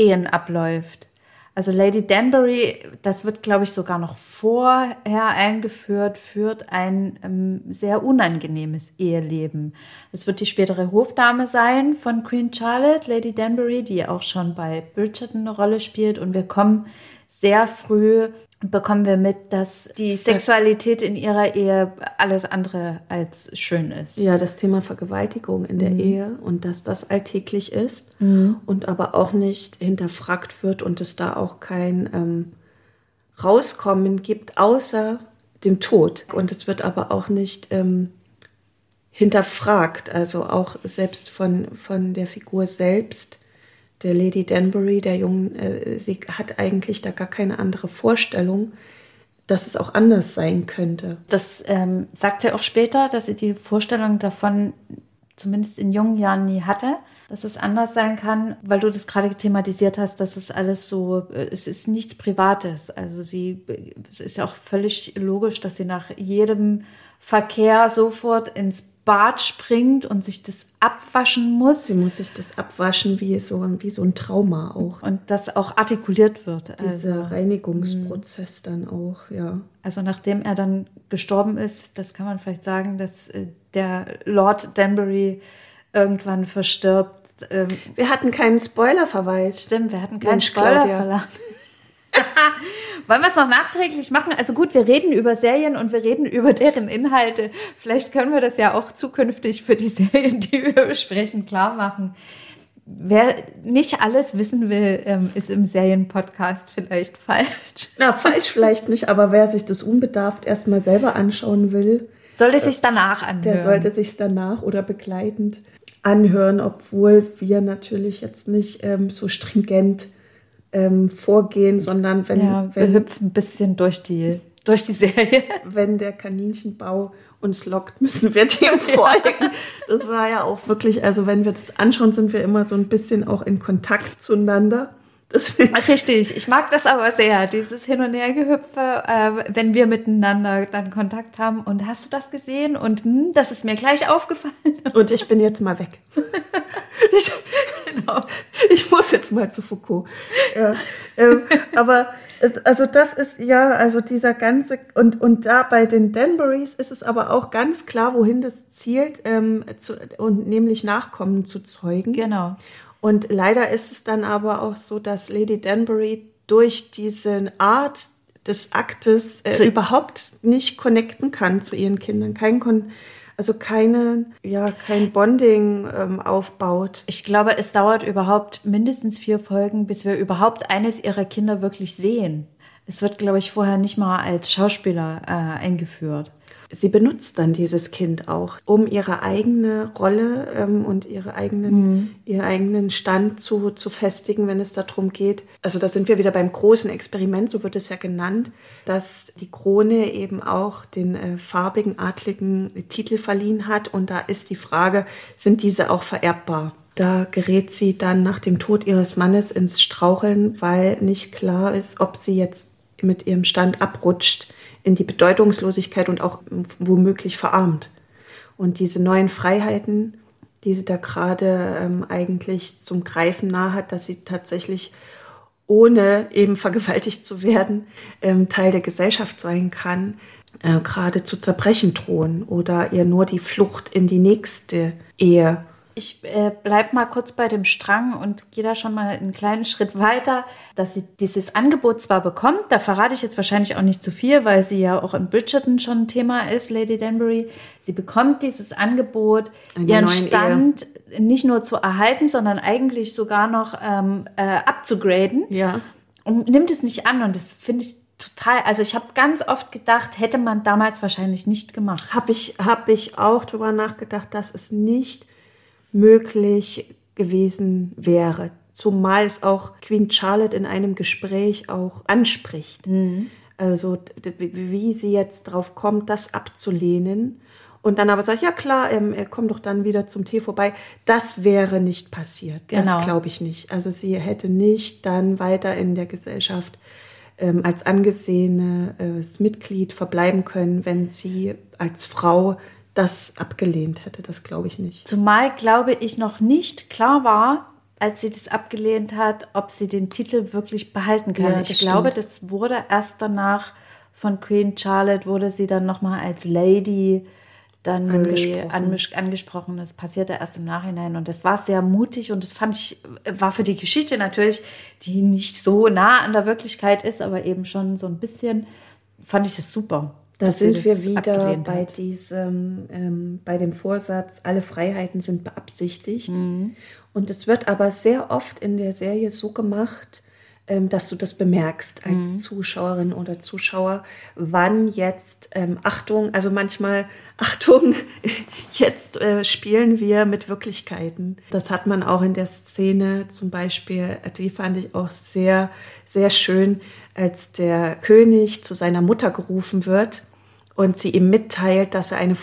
Ehen abläuft. Also Lady Danbury, das wird, glaube ich, sogar noch vorher eingeführt, führt ein ähm, sehr unangenehmes Eheleben. Es wird die spätere Hofdame sein von Queen Charlotte, Lady Danbury, die auch schon bei Bridgerton eine Rolle spielt. Und wir kommen sehr früh bekommen wir mit, dass die Sexualität in ihrer Ehe alles andere als schön ist. Ja, das Thema Vergewaltigung in der mhm. Ehe und dass das alltäglich ist mhm. und aber auch nicht hinterfragt wird und es da auch kein ähm, Rauskommen gibt, außer dem Tod. Und es wird aber auch nicht ähm, hinterfragt, also auch selbst von, von der Figur selbst der Lady Danbury, der Jungen, äh, sie hat eigentlich da gar keine andere Vorstellung, dass es auch anders sein könnte. Das ähm, sagt sie auch später, dass sie die Vorstellung davon zumindest in jungen Jahren nie hatte, dass es anders sein kann, weil du das gerade thematisiert hast, dass es alles so, äh, es ist nichts Privates. Also sie, es ist ja auch völlig logisch, dass sie nach jedem Verkehr sofort ins Bad springt und sich das abwaschen muss. Sie muss sich das abwaschen wie so, wie so ein Trauma auch. Und das auch artikuliert wird. Dieser also, Reinigungsprozess dann auch, ja. Also nachdem er dann gestorben ist, das kann man vielleicht sagen, dass äh, der Lord Danbury irgendwann verstirbt. Ähm, wir hatten keinen Spoilerverweis. Stimmt, wir hatten keinen Spoilerverweis. <laughs> Wollen wir es noch nachträglich machen? Also gut, wir reden über Serien und wir reden über deren Inhalte. Vielleicht können wir das ja auch zukünftig für die <laughs> Serien, die wir besprechen, klar machen. Wer nicht alles wissen will, ähm, ist im Serienpodcast vielleicht <laughs> falsch. Na, falsch vielleicht nicht, aber wer sich das unbedarft erstmal selber anschauen will, sollte es sich danach anhören. Der sollte sich danach oder begleitend anhören, obwohl wir natürlich jetzt nicht ähm, so stringent ähm, vorgehen, sondern wenn, ja, wenn wir hüpfen ein bisschen durch die, durch die Serie. <laughs> Wenn der Kaninchenbau uns lockt, müssen wir dem <laughs> folgen. Das war ja auch wirklich, also wenn wir das anschauen, sind wir immer so ein bisschen auch in Kontakt zueinander. <laughs> Richtig, ich mag das aber sehr, dieses Hin- und Hergehüpfe, äh, wenn wir miteinander dann Kontakt haben. Und hast du das gesehen? Und hm, das ist mir gleich aufgefallen. <laughs> Und ich bin jetzt mal weg. <laughs> ich, genau. ich muss jetzt mal zu Foucault. Ja, ähm, aber also das ist ja, also dieser ganze, und, und da bei den Danburys ist es aber auch ganz klar, wohin das zielt, ähm, zu, und nämlich Nachkommen zu zeugen. Genau. Und leider ist es dann aber auch so, dass Lady Danbury durch diese Art des Aktes äh, überhaupt nicht connecten kann zu ihren Kindern. Kein Kon also keine, ja, kein Bonding ähm, aufbaut. Ich glaube, es dauert überhaupt mindestens vier Folgen, bis wir überhaupt eines ihrer Kinder wirklich sehen. Es wird, glaube ich, vorher nicht mal als Schauspieler äh, eingeführt sie benutzt dann dieses Kind auch, um ihre eigene Rolle ähm, und ihre eigenen, mhm. ihren eigenen Stand zu, zu festigen, wenn es darum geht. Also da sind wir wieder beim großen Experiment, so wird es ja genannt, dass die Krone eben auch den äh, farbigen, adligen Titel verliehen hat. Und da ist die Frage, sind diese auch vererbbar? Da gerät sie dann nach dem Tod ihres Mannes ins Straucheln, weil nicht klar ist, ob sie jetzt mit ihrem Stand abrutscht in die Bedeutungslosigkeit und auch womöglich verarmt. Und diese neuen Freiheiten, die sie da gerade ähm, eigentlich zum Greifen nahe hat, dass sie tatsächlich ohne eben <laughs> vergewaltigt zu werden, ähm, Teil der Gesellschaft sein kann, äh, gerade zu zerbrechen drohen oder ihr nur die Flucht in die nächste Ehe ich äh, bleibe mal kurz bei dem Strang und gehe da schon mal einen kleinen Schritt weiter, dass sie dieses Angebot zwar bekommt, da verrate ich jetzt wahrscheinlich auch nicht zu viel, weil sie ja auch in Bridgerton schon ein Thema ist, Lady Danbury. Sie bekommt dieses Angebot, Eine ihren Stand Ehe. nicht nur zu erhalten, sondern eigentlich sogar noch ähm, äh, abzugraden. Ja. Und nimmt es nicht an und das finde ich total, also ich habe ganz oft gedacht, hätte man damals wahrscheinlich nicht gemacht. Habe ich, hab ich auch darüber nachgedacht, dass es nicht möglich gewesen wäre. Zumal es auch Queen Charlotte in einem Gespräch auch anspricht. Mhm. Also wie sie jetzt drauf kommt, das abzulehnen. Und dann aber sagt, ja klar, ähm, er kommt doch dann wieder zum Tee vorbei. Das wäre nicht passiert. Genau. Das glaube ich nicht. Also sie hätte nicht dann weiter in der Gesellschaft ähm, als angesehenes Mitglied verbleiben können, wenn sie als Frau das abgelehnt hätte. Das glaube ich nicht. Zumal, glaube ich, noch nicht klar war, als sie das abgelehnt hat, ob sie den Titel wirklich behalten kann. Ja, ich das glaube, stimmt. das wurde erst danach von Queen Charlotte, wurde sie dann nochmal als Lady dann Angesprochen. angesprochen. angesprochen. Das passierte erst im Nachhinein und das war sehr mutig und das fand ich, war für die Geschichte natürlich, die nicht so nah an der Wirklichkeit ist, aber eben schon so ein bisschen, fand ich es super. Da sind wir wieder bei hat. diesem, ähm, bei dem Vorsatz, alle Freiheiten sind beabsichtigt. Mhm. Und es wird aber sehr oft in der Serie so gemacht, ähm, dass du das bemerkst als Mhm. Zuschauerin oder Zuschauer, wann jetzt, ähm, Achtung, also manchmal, <laughs> Achtung, jetzt äh, spielen wir mit Wirklichkeiten. Das hat man auch in der Szene zum Beispiel, die fand ich auch sehr, sehr schön, als der König zu seiner Mutter gerufen wird und sie ihm mitteilt, dass, er eine,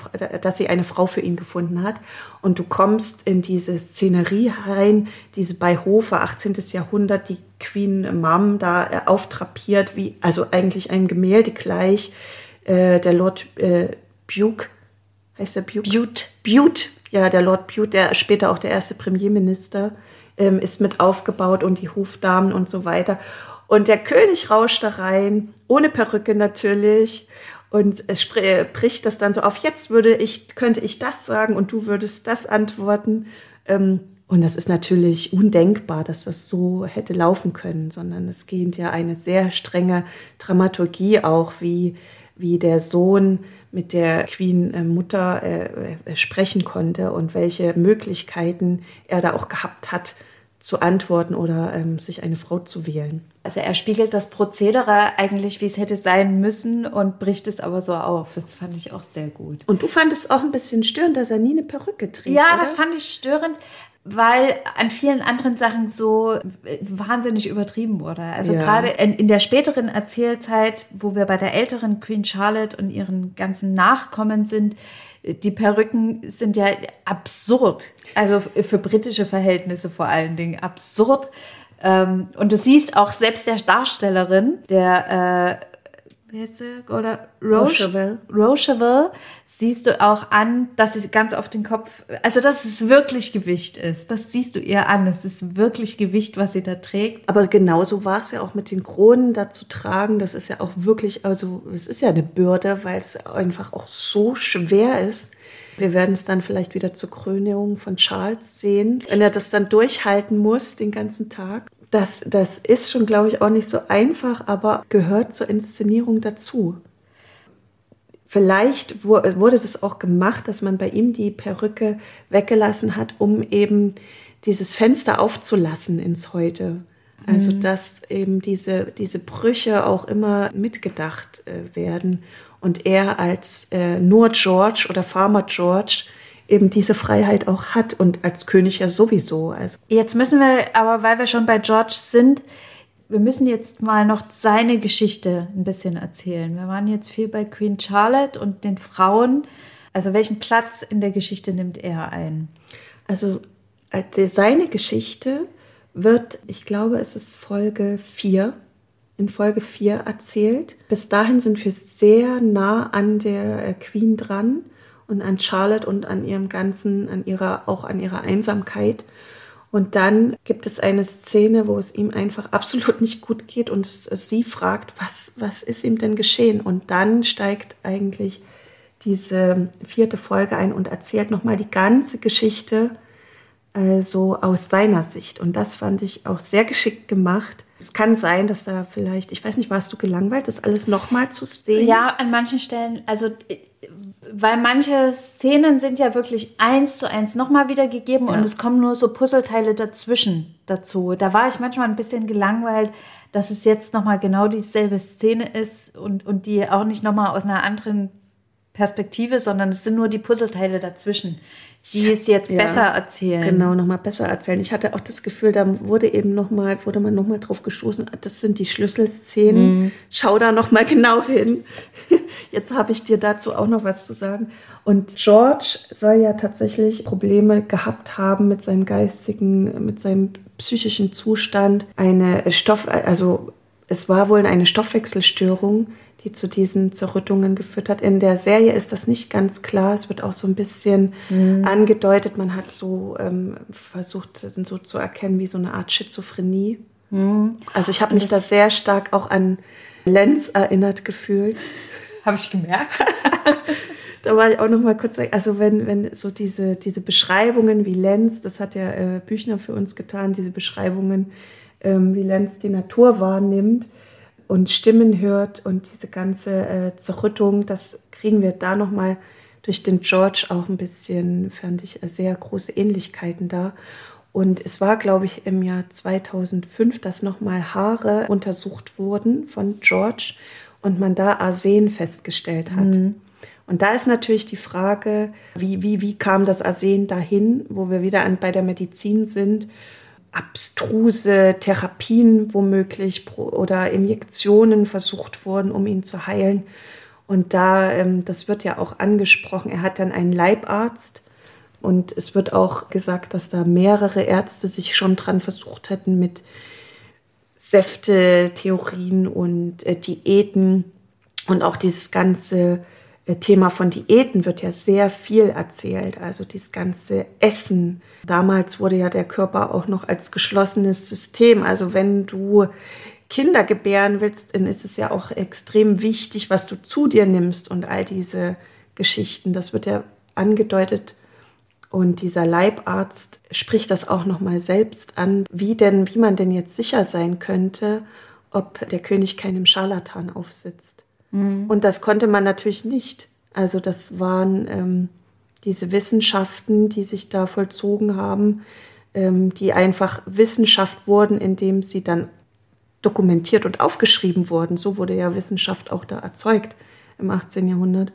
dass sie eine Frau für ihn gefunden hat. Und du kommst in diese Szenerie rein, diese bei Hofe, 18. Jahrhundert, die Queen Mom da äh, auftrapiert, wie, also eigentlich ein Gemälde gleich. Äh, der Lord äh, Bute, heißt der Bute? Bute. Bute, ja, der Lord Bute, der später auch der erste Premierminister, ähm, ist mit aufgebaut und die Hofdamen und so weiter. Und der König rauscht da rein, ohne Perücke natürlich. Und es spr- bricht das dann so auf, jetzt würde ich, könnte ich das sagen und du würdest das antworten. Ähm, und das ist natürlich undenkbar, dass das so hätte laufen können, sondern es geht ja eine sehr strenge Dramaturgie auch, wie, wie der Sohn mit der Queen äh, Mutter äh, äh, sprechen konnte und welche Möglichkeiten er da auch gehabt hat, zu antworten oder ähm, sich eine Frau zu wählen. Also er spiegelt das Prozedere eigentlich, wie es hätte sein müssen und bricht es aber so auf. Das fand ich auch sehr gut. Und du fandest auch ein bisschen störend, dass er nie eine Perücke trägt. Ja, oder? das fand ich störend, weil an vielen anderen Sachen so wahnsinnig übertrieben wurde. Also Ja. gerade in, in der späteren Erzählzeit, wo wir bei der älteren Queen Charlotte und ihren ganzen Nachkommen sind, die Perücken sind ja absurd. Also für britische Verhältnisse vor allen Dingen absurd. Ähm, und du siehst auch selbst der Darstellerin, der äh, wie heißt sie? Oder Rocheville. Rocheville siehst du auch an, dass sie ganz auf den Kopf, also dass es wirklich Gewicht ist. Das siehst du ihr an. Es ist wirklich Gewicht, was sie da trägt. Aber genauso war es ja auch mit den Kronen da zu tragen. Das ist ja auch wirklich, also es ist ja eine Bürde, weil es einfach auch so schwer ist. Wir werden es dann vielleicht wieder zur Krönung von Charles sehen, wenn er das dann durchhalten muss den ganzen Tag. Das, das ist schon, glaube ich, auch nicht so einfach, aber gehört zur Inszenierung dazu. Vielleicht wu- wurde das auch gemacht, dass man bei ihm die Perücke weggelassen hat, um eben dieses Fenster aufzulassen ins Heute. Also dass eben diese, diese Brüche auch immer mitgedacht äh, werden und er als äh, nur George oder Farmer George eben diese Freiheit auch hat und als König ja sowieso. Also Jetzt müssen wir, aber weil wir schon bei George sind, wir müssen jetzt mal noch seine Geschichte ein bisschen erzählen. Wir waren jetzt viel bei Queen Charlotte und den Frauen. Also welchen Platz in der Geschichte nimmt er ein? Also äh, seine Geschichte wird, ich glaube, es ist Folge 4, in Folge 4 erzählt. Bis dahin sind wir sehr nah an der äh, Queen dran und an Charlotte und an ihrem ganzen, an ihrer, auch an ihrer Einsamkeit. Und dann gibt es eine Szene, wo es ihm einfach <laughs> absolut nicht gut geht und sie fragt, was, was ist ihm denn geschehen? Und dann steigt eigentlich diese vierte Folge ein und erzählt nochmal die ganze Geschichte also aus seiner Sicht. Und das fand ich auch sehr geschickt gemacht. Es kann sein, dass da vielleicht, ich weiß nicht, warst du gelangweilt, das alles nochmal zu sehen? Ja, an manchen Stellen, also äh, weil manche Szenen sind ja wirklich eins zu eins nochmal wiedergegeben und es kommen nur so Puzzleteile dazwischen dazu. Da war ich manchmal ein bisschen gelangweilt, dass es jetzt nochmal genau dieselbe Szene ist und, und die auch nicht nochmal aus einer anderen Perspektive, sondern es sind nur die Puzzleteile dazwischen, die es jetzt Ja, besser erzählen. Genau, nochmal besser erzählen. Ich hatte auch das Gefühl, da wurde eben noch mal, wurde man nochmal drauf gestoßen, das sind die Schlüsselszenen. Mhm. Schau da nochmal genau hin. <laughs> Jetzt habe ich dir dazu auch noch was zu sagen. Und George soll ja tatsächlich Probleme gehabt haben mit seinem geistigen, mit seinem psychischen Zustand. Eine Stoff, also es war wohl eine Stoffwechselstörung, die zu diesen Zerrüttungen geführt hat. In der Serie ist das nicht ganz klar. Es wird auch so ein bisschen mhm. angedeutet. Man hat so ähm, versucht, so zu erkennen wie so eine Art Schizophrenie. Mhm. Also ich habe mich da sehr stark auch an Lenz erinnert gefühlt. <laughs> Habe ich gemerkt. <laughs> da war ich auch noch mal kurz, also wenn, wenn so diese, diese Beschreibungen wie Lenz, das hat ja äh, Büchner für uns getan, diese Beschreibungen, ähm, wie Lenz die Natur wahrnimmt und Stimmen hört und diese ganze äh, Zerrüttung, das kriegen wir da noch mal durch den George auch ein bisschen, fand ich, sehr große Ähnlichkeiten da. Und es war, glaube ich, im Jahr 2005, dass nochmal Haare untersucht wurden von George und man da Arsen festgestellt hat. Mhm. Und da ist natürlich die Frage, wie, wie, wie kam das Arsen dahin, wo wir wieder an, bei der Medizin sind abstruse Therapien womöglich oder Injektionen versucht wurden, um ihn zu heilen. Und da, ähm, das wird ja auch angesprochen, er hat dann einen Leibarzt und es wird auch gesagt, dass da mehrere Ärzte sich schon dran versucht hätten mit Säfte-Theorien und äh, Diäten und auch dieses ganze Thema von Diäten wird ja sehr viel erzählt, also dieses ganze Essen. Damals wurde ja der Körper auch noch als geschlossenes System. Also wenn du Kinder gebären willst, dann ist es ja auch extrem wichtig, was du zu dir nimmst und all diese Geschichten. Das wird ja angedeutet. Und dieser Leibarzt spricht das auch noch mal selbst an, wie denn, wie man denn jetzt sicher sein könnte, ob der König keinem Scharlatan aufsitzt. Mhm. Und das konnte man natürlich nicht. Also das waren ähm, diese Wissenschaften, die sich da vollzogen haben, ähm, die einfach Wissenschaft wurden, indem sie dann dokumentiert und aufgeschrieben wurden. So wurde ja Wissenschaft auch da erzeugt im 18. Jahrhundert.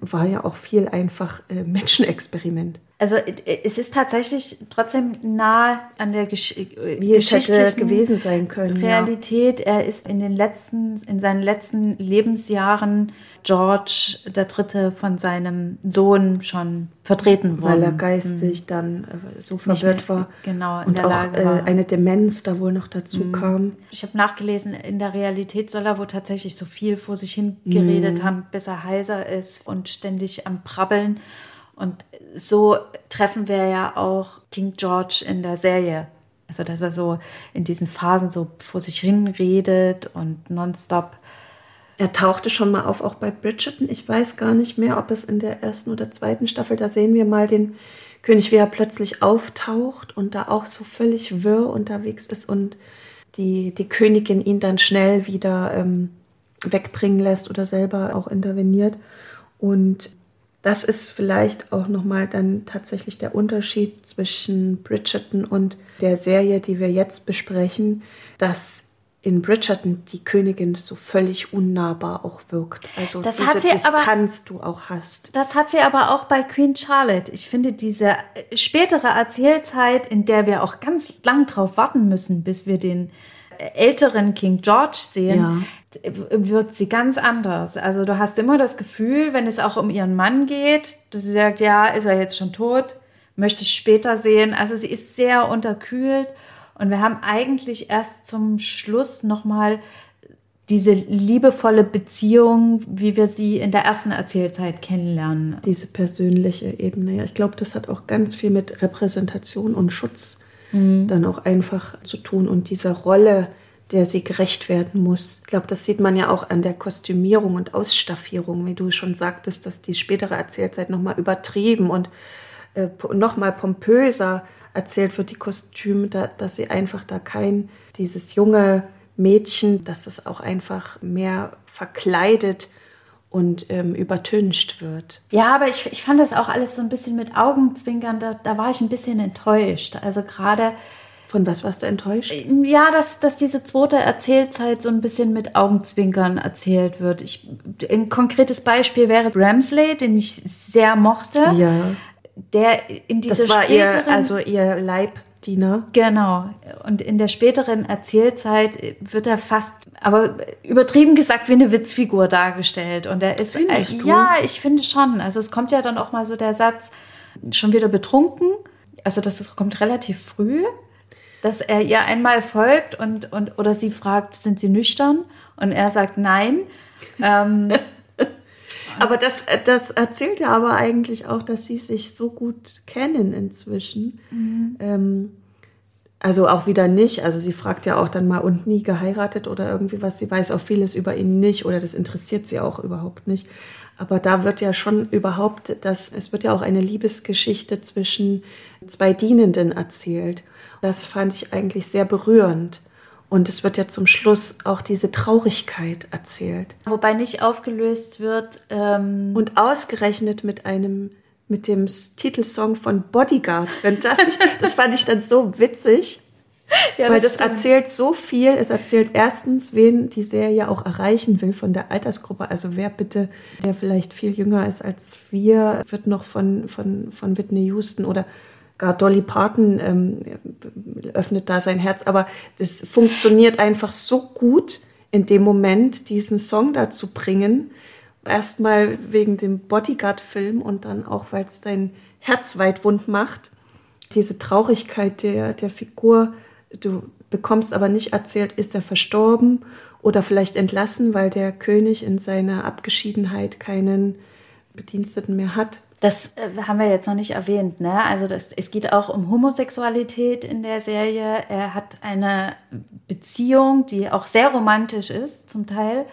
War ja auch viel einfach äh, Menschenexperiment. Also äh, es ist tatsächlich trotzdem nah an der Gesch äh, Wie es hätte gewesen sein können. Realität. Ja. Er ist in den letzten, in seinen letzten Lebensjahren George der Dritte von seinem Sohn schon vertreten worden. Weil er geistig hm. dann äh, so verwirrt war. Genau, in und der auch, Lage war. eine Demenz da wohl noch dazu hm. kam. Ich habe nachgelesen, in der Realität soll er wohl tatsächlich so viel vor sich hin geredet hm. haben, bis er heiser ist und ständig am Prabbeln. Und so treffen wir ja auch King George in der Serie. Also, dass er so in diesen Phasen so vor sich hin redet und nonstop. Er tauchte schon mal auf, auch bei Bridgerton. Ich weiß gar nicht mehr, ob es in der ersten oder zweiten Staffel, da sehen wir mal den König, wie er plötzlich auftaucht und da auch so völlig wirr unterwegs ist und die, die Königin ihn dann schnell wieder ähm, wegbringen lässt oder selber auch interveniert. Und das ist vielleicht auch nochmal dann tatsächlich der Unterschied zwischen Bridgerton und der Serie, die wir jetzt besprechen, dass in Bridgerton die Königin so völlig unnahbar auch wirkt. Also das diese Distanz aber, du auch hast. Das hat sie aber auch bei Queen Charlotte. Ich finde diese spätere Erzählzeit, in der wir auch ganz lang drauf warten müssen, bis wir den älteren King George sehen, ja. wirkt sie ganz anders. Also du hast immer das Gefühl, wenn es auch um ihren Mann geht, dass sie sagt, ja, ist er jetzt schon tot, möchte ich später sehen. Also sie ist sehr unterkühlt und wir haben eigentlich erst zum Schluss nochmal diese liebevolle Beziehung, wie wir sie in der ersten Erzählzeit kennenlernen. Diese persönliche Ebene. Ja, ich glaube, das hat auch ganz viel mit Repräsentation und Schutz mhm. dann auch einfach zu tun und dieser Rolle, der sie gerecht werden muss. Ich glaube, das sieht man ja auch an der Kostümierung und Ausstaffierung, wie du schon sagtest, dass die spätere Erzählzeit nochmal übertrieben und äh, nochmal pompöser erzählt wird, die Kostüme, da, dass sie einfach da kein, dieses junge Mädchen, dass es auch einfach mehr verkleidet und ähm, übertüncht wird. Ja, aber ich, ich fand das auch alles so ein bisschen mit Augenzwinkern, da, da war ich ein bisschen enttäuscht. Also gerade. Von was warst du enttäuscht? Ja, dass, dass diese zweite Erzählzeit so ein bisschen mit Augenzwinkern erzählt wird. Ich, ein konkretes Beispiel wäre Ramsley, den ich sehr mochte. Ja. Der in dieser Das war ihr, also ihr Leib Diener. Genau. Und in der späteren Erzählzeit wird er fast, aber übertrieben gesagt, wie eine Witzfigur dargestellt. Und er ist, Findest äh, ja, ich finde schon. Also es kommt ja dann auch mal so der Satz, schon wieder betrunken. Also das ist, kommt relativ früh, dass er ihr einmal folgt und, und oder sie fragt, sind sie nüchtern? Und er sagt nein. Ähm, <laughs> aber das, das erzählt ja aber eigentlich auch, dass sie sich so gut kennen inzwischen. Mhm. Ähm, also auch wieder nicht. Also sie fragt ja auch dann mal und nie geheiratet oder irgendwie was. Sie weiß auch vieles über ihn nicht oder das interessiert sie auch überhaupt nicht. Aber da wird ja schon überhaupt, das, es wird ja auch eine Liebesgeschichte zwischen zwei Dienenden erzählt. Das fand ich eigentlich sehr berührend. Und es wird ja zum Schluss auch diese Traurigkeit erzählt. Wobei nicht aufgelöst wird. Ähm und ausgerechnet mit einem mit dem Titelsong von Bodyguard. Wenn das nicht, <laughs> das fand ich dann so witzig. Ja, weil das, das erzählt so viel. Es erzählt erstens, wen die Serie auch erreichen will von der Altersgruppe. Also wer bitte, der vielleicht viel jünger ist als wir, wird noch von, von, von Whitney Houston oder gar Dolly Parton ähm, öffnet da sein Herz. Aber das funktioniert einfach so gut in dem Moment, diesen Song da zu bringen Erstmal wegen dem Bodyguard-Film und dann auch, weil es dein Herz weit wund macht. Diese Traurigkeit der, der Figur. Du bekommst aber nicht erzählt, ist er verstorben oder vielleicht entlassen, weil der König in seiner Abgeschiedenheit keinen Bediensteten mehr hat. Das äh, haben wir jetzt noch nicht erwähnt. Ne? Also das, es geht auch um Homosexualität in der Serie. Er hat eine Beziehung, die auch sehr romantisch ist, zum Teil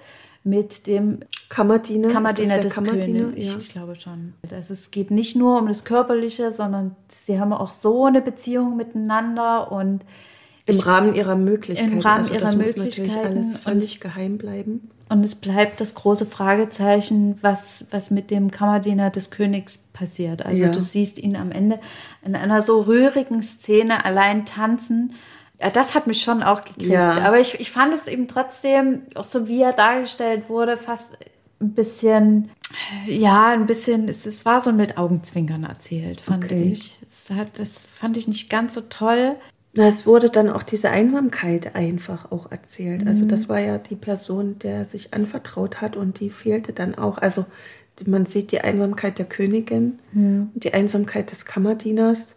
mit dem Kammerdiener. Kammerdiener des Kammerdiener? Königs. Ja. Ich glaube schon. Also es geht nicht nur um das Körperliche, sondern sie haben auch so eine Beziehung miteinander und im Rahmen ihrer Möglichkeiten. Im Rahmen also ihrer das Möglichkeiten. Muss natürlich alles völlig geheim bleiben. Und es bleibt das große Fragezeichen, was, was mit dem Kammerdiener des Königs passiert. Also ja. du siehst ihn am Ende in einer so rührigen Szene allein tanzen ja, das hat mich schon auch gekriegt. Ja. Aber ich, ich fand es eben trotzdem, auch so wie er dargestellt wurde, fast ein bisschen, ja, ein bisschen, es, es war so mit Augenzwinkern erzählt, fand okay. ich. Es hat, das fand ich nicht ganz so toll. Na, es wurde dann auch diese Einsamkeit einfach auch erzählt. Also mhm. Also das war ja die Person, der sich anvertraut hat und die fehlte dann auch. Also man sieht die Einsamkeit der Königin mhm. und die Einsamkeit des Kammerdieners.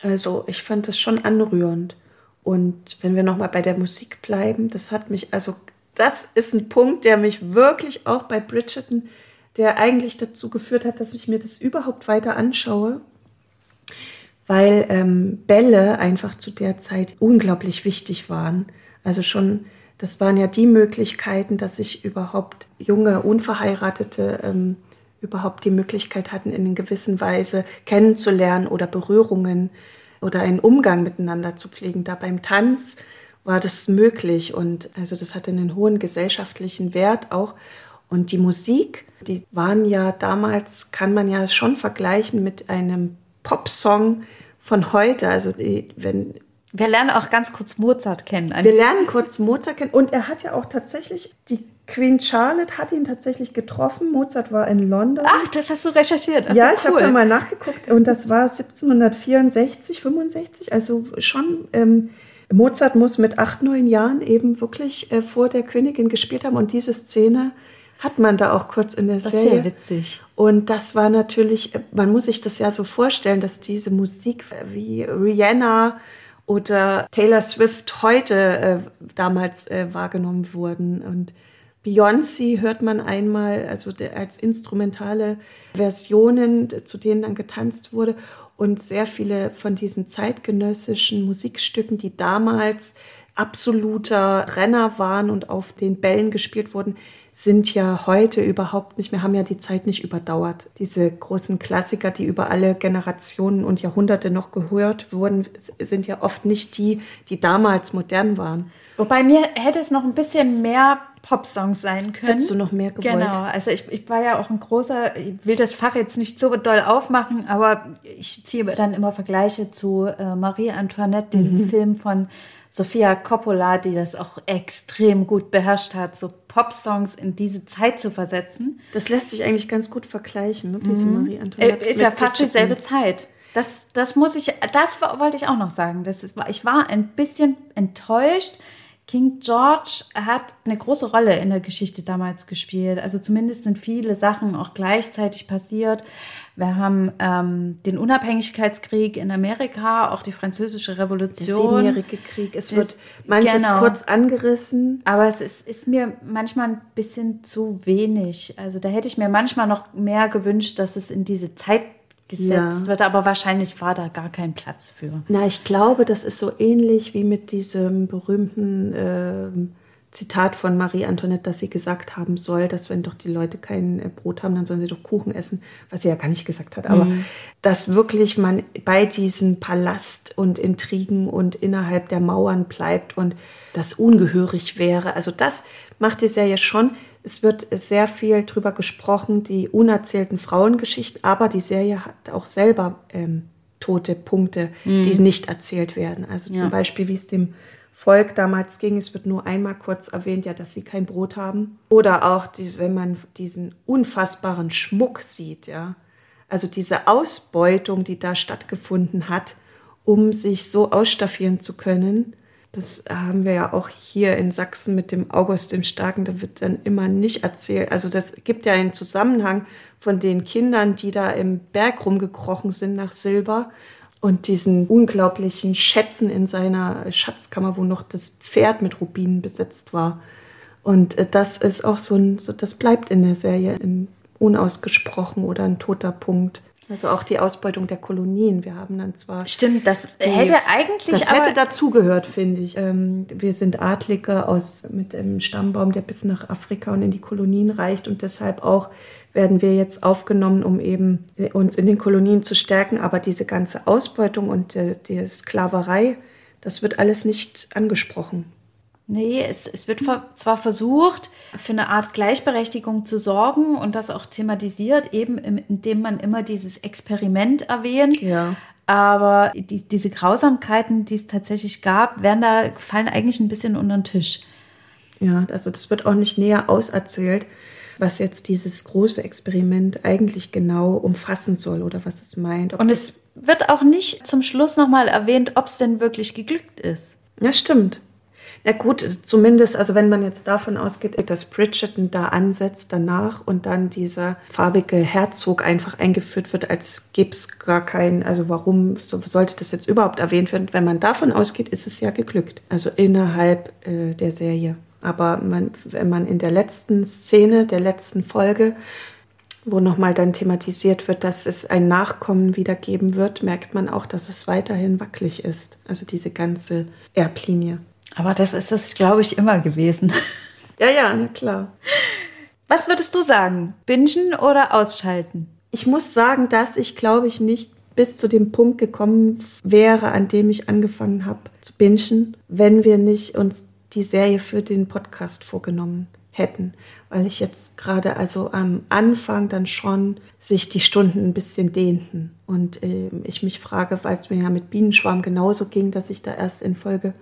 Also ich fand das schon anrührend. Und wenn wir nochmal bei der Musik bleiben, das hat mich, also das ist ein Punkt, der mich wirklich auch bei Bridgerton, der eigentlich dazu geführt hat, dass ich mir das überhaupt weiter anschaue, weil ähm, Bälle einfach zu der Zeit unglaublich wichtig waren. Also schon, das waren ja die Möglichkeiten, dass sich überhaupt junge, unverheiratete ähm, überhaupt die Möglichkeit hatten, in einer gewissen Weise kennenzulernen oder Berührungen oder einen Umgang miteinander zu pflegen. Da beim Tanz war das möglich und also das hatte einen hohen gesellschaftlichen Wert auch. Und die Musik, die waren ja damals, kann man ja schon vergleichen mit einem Popsong von heute. Also die, wenn wir lernen auch ganz kurz Mozart kennen. Wir lernen kurz Mozart kennen und er hat ja auch tatsächlich die Queen Charlotte hat ihn tatsächlich getroffen. Mozart war in London. Ach, das hast du recherchiert. Ach, ja, ich cool. habe da mal nachgeguckt und das war 1764, 65, also schon. Ähm, Mozart muss mit acht, neun Jahren eben wirklich äh, vor der Königin gespielt haben und diese Szene hat man da auch kurz in der das Serie. Sehr witzig. Und das war natürlich, man muss sich das ja so vorstellen, dass diese Musik wie Rihanna oder Taylor Swift heute äh, damals äh, wahrgenommen wurden und Beyoncé hört man einmal, also als instrumentale Versionen, zu denen dann getanzt wurde. Und sehr viele von diesen zeitgenössischen Musikstücken, die damals absoluter Renner waren und auf den Bällen gespielt wurden, sind ja heute überhaupt nicht mehr, haben ja die Zeit nicht überdauert. Diese großen Klassiker, die über alle Generationen und Jahrhunderte noch gehört wurden, sind ja oft nicht die, die damals modern waren. Wobei mir hätte es noch ein bisschen mehr Popsongs sein können. Hättest du noch mehr gewollt? Genau, also ich, ich war ja auch ein großer, ich will das Fach jetzt nicht so doll aufmachen, aber ich ziehe dann immer Vergleiche zu äh, Marie Antoinette, dem mhm. Film von Sofia Coppola, die das auch extrem gut beherrscht hat, so Popsongs in diese Zeit zu versetzen. Das lässt sich eigentlich ganz gut vergleichen, ne, diese mhm. Marie Antoinette. Äh, ist ja fast dieselbe Zeit. Das, das muss ich, das wollte ich auch noch sagen. Das ist, ich war ein bisschen enttäuscht, King George hat eine große Rolle in der Geschichte damals gespielt. Also zumindest sind viele Sachen auch gleichzeitig passiert. Wir haben ähm, den Unabhängigkeitskrieg in Amerika, auch die französische Revolution. Der Siebenjährige Krieg. Es das, wird manches genau. kurz angerissen. Aber es ist, ist mir manchmal ein bisschen zu wenig. Also da hätte ich mir manchmal noch mehr gewünscht, dass es in diese Zeit gesetzt ja. wird, aber wahrscheinlich war da gar kein Platz für. Na, ich glaube, das ist so ähnlich wie mit diesem berühmten äh, Zitat von Marie Antoinette, dass sie gesagt haben soll, dass wenn doch die Leute kein äh, Brot haben, dann sollen sie doch Kuchen essen, was sie ja gar nicht gesagt hat. Aber mhm. dass wirklich man bei diesem Palast und Intrigen und innerhalb der Mauern bleibt und das ungehörig wäre. Also das macht die Serie schon. Es wird sehr viel drüber gesprochen, die unerzählten Frauengeschichten, aber die Serie hat auch selber ähm, tote Punkte, mhm. die nicht erzählt werden. Also ja. zum Beispiel, wie es dem Volk damals ging. Es wird nur einmal kurz erwähnt, ja, dass sie kein Brot haben. Oder auch, die, wenn man diesen unfassbaren Schmuck sieht, ja. Also diese Ausbeutung, die da stattgefunden hat, um sich so ausstaffieren zu können. Das haben wir ja auch hier in Sachsen mit dem August dem Starken, da wird dann immer nicht erzählt. Also das gibt ja einen Zusammenhang von den Kindern, die da im Berg rumgekrochen sind nach Silber und diesen unglaublichen Schätzen in seiner Schatzkammer, wo noch das Pferd mit Rubinen besetzt war. Und äh, das ist auch so ein, so, das bleibt in der Serie in, unausgesprochen oder ein toter Punkt. Also auch die Ausbeutung der Kolonien. Wir haben dann zwar. Stimmt, das die, hätte eigentlich. Das hätte dazugehört, finde ich. Ähm, wir sind Adlige aus, mit einem Stammbaum, der bis nach Afrika und in die Kolonien reicht und deshalb auch werden wir jetzt aufgenommen, um eben uns in den Kolonien zu stärken. Aber diese ganze Ausbeutung und die, die Sklaverei, das wird alles nicht angesprochen. Nee, es, es wird zwar versucht, für eine Art Gleichberechtigung zu sorgen und das auch thematisiert, eben indem man immer dieses Experiment erwähnt. Ja. Aber die, diese Grausamkeiten, die es tatsächlich gab, werden da, fallen eigentlich ein bisschen unter den Tisch. Ja, also das wird auch nicht näher auserzählt was jetzt dieses große Experiment eigentlich genau umfassen soll oder was es meint. Und es wird auch nicht zum Schluss nochmal erwähnt, ob es denn wirklich geglückt ist. Ja, stimmt. Na gut, zumindest, also wenn man jetzt davon ausgeht, dass Bridgerton da ansetzt danach und dann dieser farbige Herzog einfach eingeführt wird, als gäbe es gar keinen, also warum so, sollte das jetzt überhaupt erwähnt werden? Wenn man davon ausgeht, ist es ja geglückt. Also innerhalb äh, der Serie. Aber man, wenn man in der letzten Szene, der letzten Folge, wo nochmal dann thematisiert wird, dass es ein Nachkommen wieder geben wird, merkt man auch, dass es weiterhin wackelig ist. Also diese ganze Erblinie. Aber das ist es, glaube ich, immer gewesen. <laughs> Ja, ja, na klar. Was würdest du sagen? Bingen oder ausschalten? Ich muss sagen, dass ich, glaube ich, nicht bis zu dem Punkt gekommen wäre, an dem ich angefangen habe zu bingen, wenn wir nicht uns die Serie für den Podcast vorgenommen hätten, weil ich jetzt gerade also am Anfang dann schon sich die Stunden ein bisschen dehnten. Und äh, ich mich frage, weil es mir ja mit Bienenschwarm genauso ging, dass ich da erst in Folge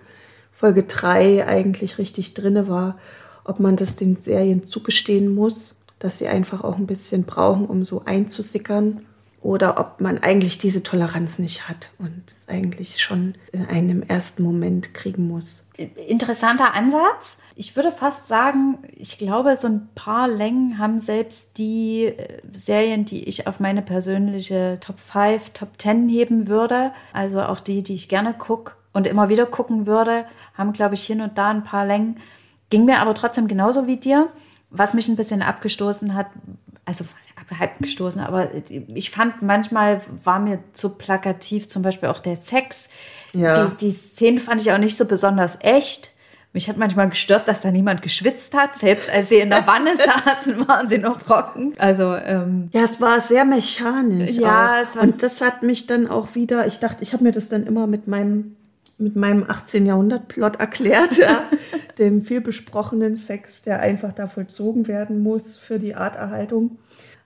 Folge 3 eigentlich richtig drinne war, ob man das den Serien zugestehen muss, dass sie einfach auch ein bisschen brauchen, um so einzusickern oder ob man eigentlich diese Toleranz nicht hat und es eigentlich schon in einem ersten Moment kriegen muss. Interessanter Ansatz. Ich würde fast sagen, ich glaube, so ein paar Längen haben selbst die äh, Serien, die ich auf meine persönliche Top 5, Top 10 heben würde, also auch die, die ich gerne gucke und immer wieder gucken würde, haben, glaube ich, hin und da ein paar Längen. Ging mir aber trotzdem genauso wie dir. Was mich ein bisschen abgestoßen hat, also abgestoßen, aber ich fand manchmal war mir zu plakativ, zum Beispiel auch der Sex. Ja. Die, die Szene fand ich auch nicht so besonders echt. Mich hat manchmal gestört, dass da niemand geschwitzt hat. Selbst als sie in der <laughs> Wanne saßen, waren sie noch trocken. Also ähm, ja, es war sehr mechanisch. Ja, und das hat mich dann auch wieder. Ich dachte, ich habe mir das dann immer mit meinem mit meinem 18. Jahrhundert-Plot erklärt, ja, <laughs> dem viel besprochenen Sex, der einfach da vollzogen werden muss für die Arterhaltung.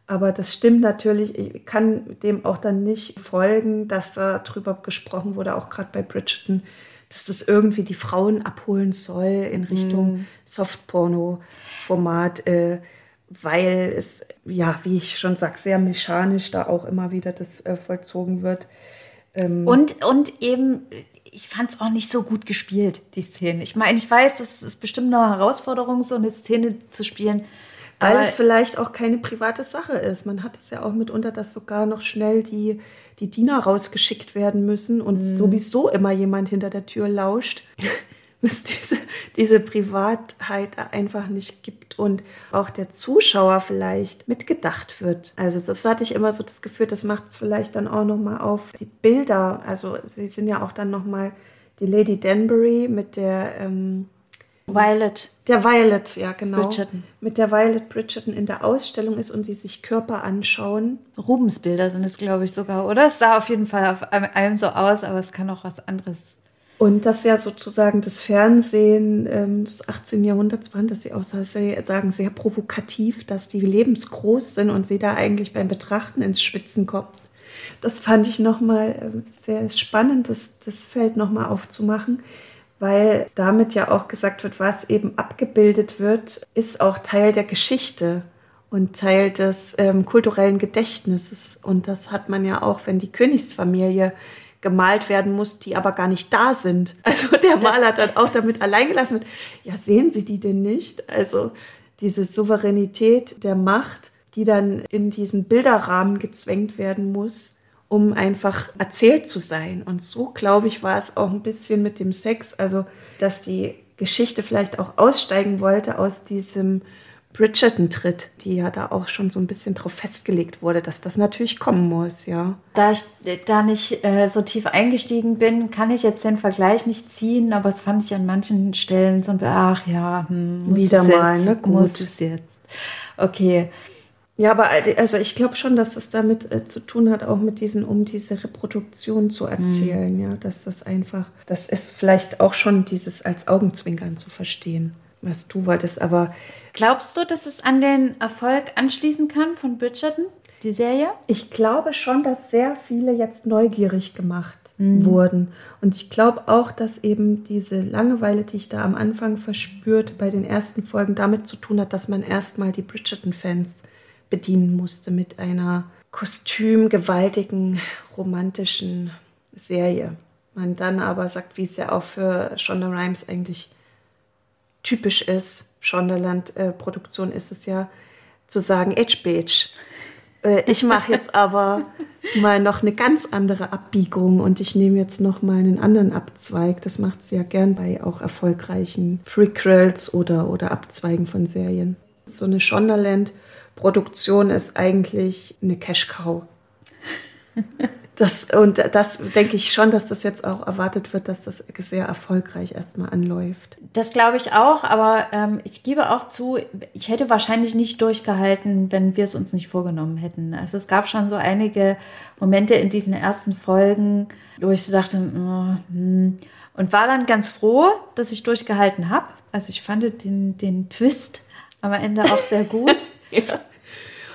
Aber das stimmt natürlich. Ich kann dem auch dann nicht folgen, dass da drüber gesprochen wurde, auch gerade bei Bridgerton, dass das irgendwie die Frauen abholen soll in Richtung mm. Softporno-Format, äh, weil es, ja, wie ich schon sage, sehr mechanisch da auch immer wieder das äh, vollzogen wird. Ähm und, und eben, ich fand es auch nicht so gut gespielt, die Szene. Ich meine, ich weiß, das ist bestimmt eine Herausforderung, so eine Szene zu spielen Weil Aber es vielleicht auch keine private Sache ist. Man hat es ja auch mitunter, dass sogar noch schnell die, die Diener rausgeschickt werden müssen und mhm. sowieso immer jemand hinter der Tür lauscht. <laughs> es diese, diese Privatheit einfach nicht gibt und auch der Zuschauer vielleicht mitgedacht wird. Also das hatte ich immer so das Gefühl, das macht es vielleicht dann auch nochmal auf die Bilder. Also sie sind ja auch dann nochmal die Lady Danbury mit der ähm, Violet. Der Violet, ja genau. Bridgerton. Mit der Violet Bridgerton in der Ausstellung ist und die sich Körper anschauen. Rubensbilder sind es, glaube ich, sogar, oder? Es sah auf jeden Fall auf einem so aus, aber es kann auch was anderes und das ja sozusagen das Fernsehen ähm, des 18. Jahrhunderts waren, dass sie auch sagen, sehr provokativ, dass die lebensgroß sind und sie da eigentlich beim Betrachten ins Schwitzen kommt. Das fand ich nochmal äh, sehr spannend, das, das Feld nochmal aufzumachen, weil damit ja auch gesagt wird, was eben abgebildet wird, ist auch Teil der Geschichte und Teil des ähm, kulturellen Gedächtnisses. Und das hat man ja auch, wenn die Königsfamilie gemalt werden muss, die aber gar nicht da sind. <laughs> Also der Maler dann auch damit allein gelassen wird. Ja, sehen Sie die denn nicht? Also diese Souveränität der Macht, die dann in diesen Bilderrahmen gezwängt werden muss, um einfach erzählt zu sein. Und so, glaube ich, war es auch ein bisschen mit dem Sex. Also, dass die Geschichte vielleicht auch aussteigen wollte aus diesem Bridgerton tritt, die ja da auch schon so ein bisschen drauf festgelegt wurde, dass das natürlich kommen muss, ja. Da ich da nicht äh, so tief eingestiegen bin, kann ich jetzt den Vergleich nicht ziehen, aber es fand ich an manchen Stellen so, ach ja, hm, wieder mal, jetzt, ne? Gut. Muss es jetzt. Okay. Ja, aber also ich glaube schon, dass das damit äh, zu tun hat, auch mit diesen, um diese Reproduktion zu erzählen, mhm. ja, dass das einfach, das ist vielleicht auch schon dieses als Augenzwinkern zu verstehen, was du wolltest, aber Glaubst du, dass es an den Erfolg anschließen kann von Bridgerton, die Serie? Ich glaube schon, dass sehr viele jetzt neugierig gemacht mhm. wurden. Und ich glaube auch, dass eben diese Langeweile, die ich da am Anfang verspürt bei den ersten Folgen, damit zu tun hat, dass man erstmal die Bridgerton-Fans bedienen musste mit einer kostümgewaltigen, romantischen Serie. Man dann aber sagt, wie es ja auch für Shonda Rhimes eigentlich typisch ist, Shondaland-Produktion ist es ja, zu sagen, Edge Beige. Äh, ich mache jetzt <laughs> aber mal noch eine ganz andere Abbiegung und ich nehme jetzt noch mal einen anderen Abzweig. Das macht sie ja gern bei auch erfolgreichen Prequels oder, oder Abzweigen von Serien. So eine Shondaland-Produktion ist eigentlich eine Cash-Cow. Das, und das denke ich schon, dass das jetzt auch erwartet wird, dass das sehr erfolgreich erstmal anläuft. Das glaube ich auch, aber ähm, ich gebe auch zu, ich hätte wahrscheinlich nicht durchgehalten, wenn wir es uns nicht vorgenommen hätten. Also es gab schon so einige Momente in diesen ersten Folgen, wo ich so dachte, oh, hm, und war dann ganz froh, dass ich durchgehalten habe. Also ich fand den, den Twist am Ende auch sehr gut. <laughs> ja.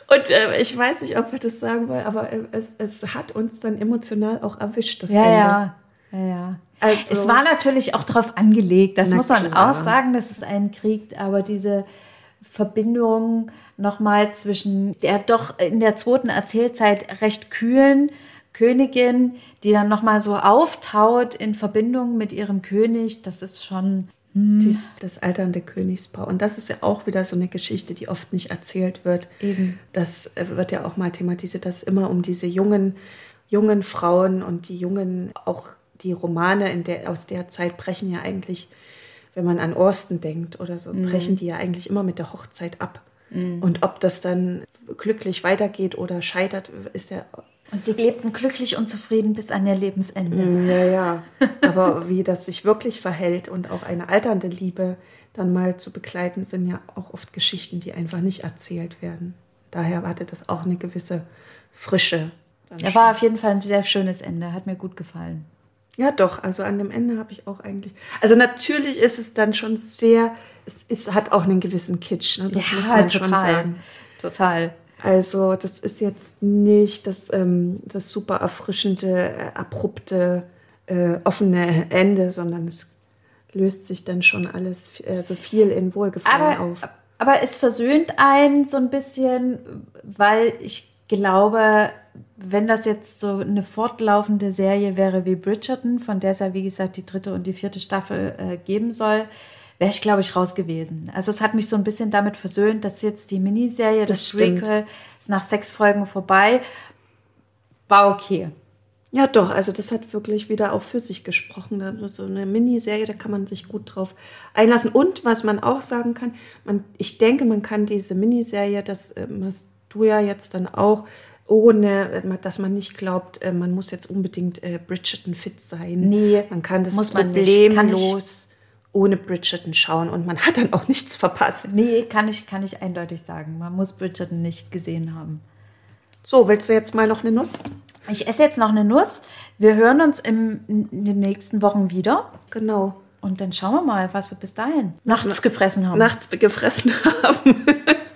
Und äh, ich weiß nicht, ob wir das sagen wollen, aber äh, es, es hat uns dann emotional auch erwischt, das ja, Ende. Ja, ja, ja. Also, es war natürlich auch darauf angelegt, das muss man klar. auch sagen, dass es einen kriegt, aber diese Verbindung nochmal zwischen der doch in der zweiten Erzählzeit recht kühlen Königin, die dann nochmal so auftaut in Verbindung mit ihrem König, das ist schon hm. Das alternde Königspaar. Und das ist ja auch wieder so eine Geschichte, die oft nicht erzählt wird. Eben. Das äh, wird ja auch mal thematisiert, dass immer um diese jungen, jungen Frauen und die jungen, auch die Romane der, aus der Zeit brechen ja eigentlich, wenn man an Orsten denkt oder so, mhm. brechen die ja eigentlich immer mit der Hochzeit ab. Mhm. Und ob das dann glücklich weitergeht oder scheitert, ist ja und sie lebten glücklich und zufrieden bis an ihr Lebensende. Mm, ja, ja. Aber wie das sich wirklich verhält und auch eine alternde Liebe dann mal zu begleiten, sind ja auch oft Geschichten, die einfach nicht erzählt werden. Daher hatte das auch eine gewisse Frische. Er war auf jeden Fall ein sehr schönes Ende, hat mir gut gefallen. Ja, doch. Also an dem Ende habe ich auch eigentlich. Also natürlich ist es dann schon sehr. Es ist, hat auch einen gewissen Kitsch. Ne? Das ja, muss man total. Schon sagen. Total. Also das ist jetzt nicht das, ähm, das super erfrischende, äh, abrupte, äh, offene Ende, sondern es löst sich dann schon alles äh, so viel in Wohlgefallen aber, auf. Aber es versöhnt einen so ein bisschen, weil ich glaube, wenn das jetzt so eine fortlaufende Serie wäre wie Bridgerton, von der es ja wie gesagt die dritte und die vierte Staffel äh, geben soll, wäre ich, glaube ich, raus gewesen. Also es hat mich so ein bisschen damit versöhnt, dass jetzt die Miniserie, das, Das. Prequel, ist nach sechs Folgen vorbei. War okay. Ja, doch, also das hat wirklich wieder auch für sich gesprochen. So eine Miniserie, da kann man sich gut drauf einlassen. Und was man auch sagen kann, man, ich denke, man kann diese Miniserie, das äh, machst du ja jetzt dann auch, ohne, äh, dass man nicht glaubt, äh, man muss jetzt unbedingt äh, Bridgerton fit sein. Nee, man kann das problemlos ohne Bridgerton schauen und man hat dann auch nichts verpasst. Nee, kann ich, kann ich eindeutig sagen. Man muss Bridgerton nicht gesehen haben. So, willst du jetzt mal noch eine Nuss? Ich esse jetzt noch eine Nuss. Wir hören uns im, in den nächsten Wochen wieder. Genau. Und dann schauen wir mal, was wir bis dahin nachts gefressen haben. Nachts gefressen haben. <laughs>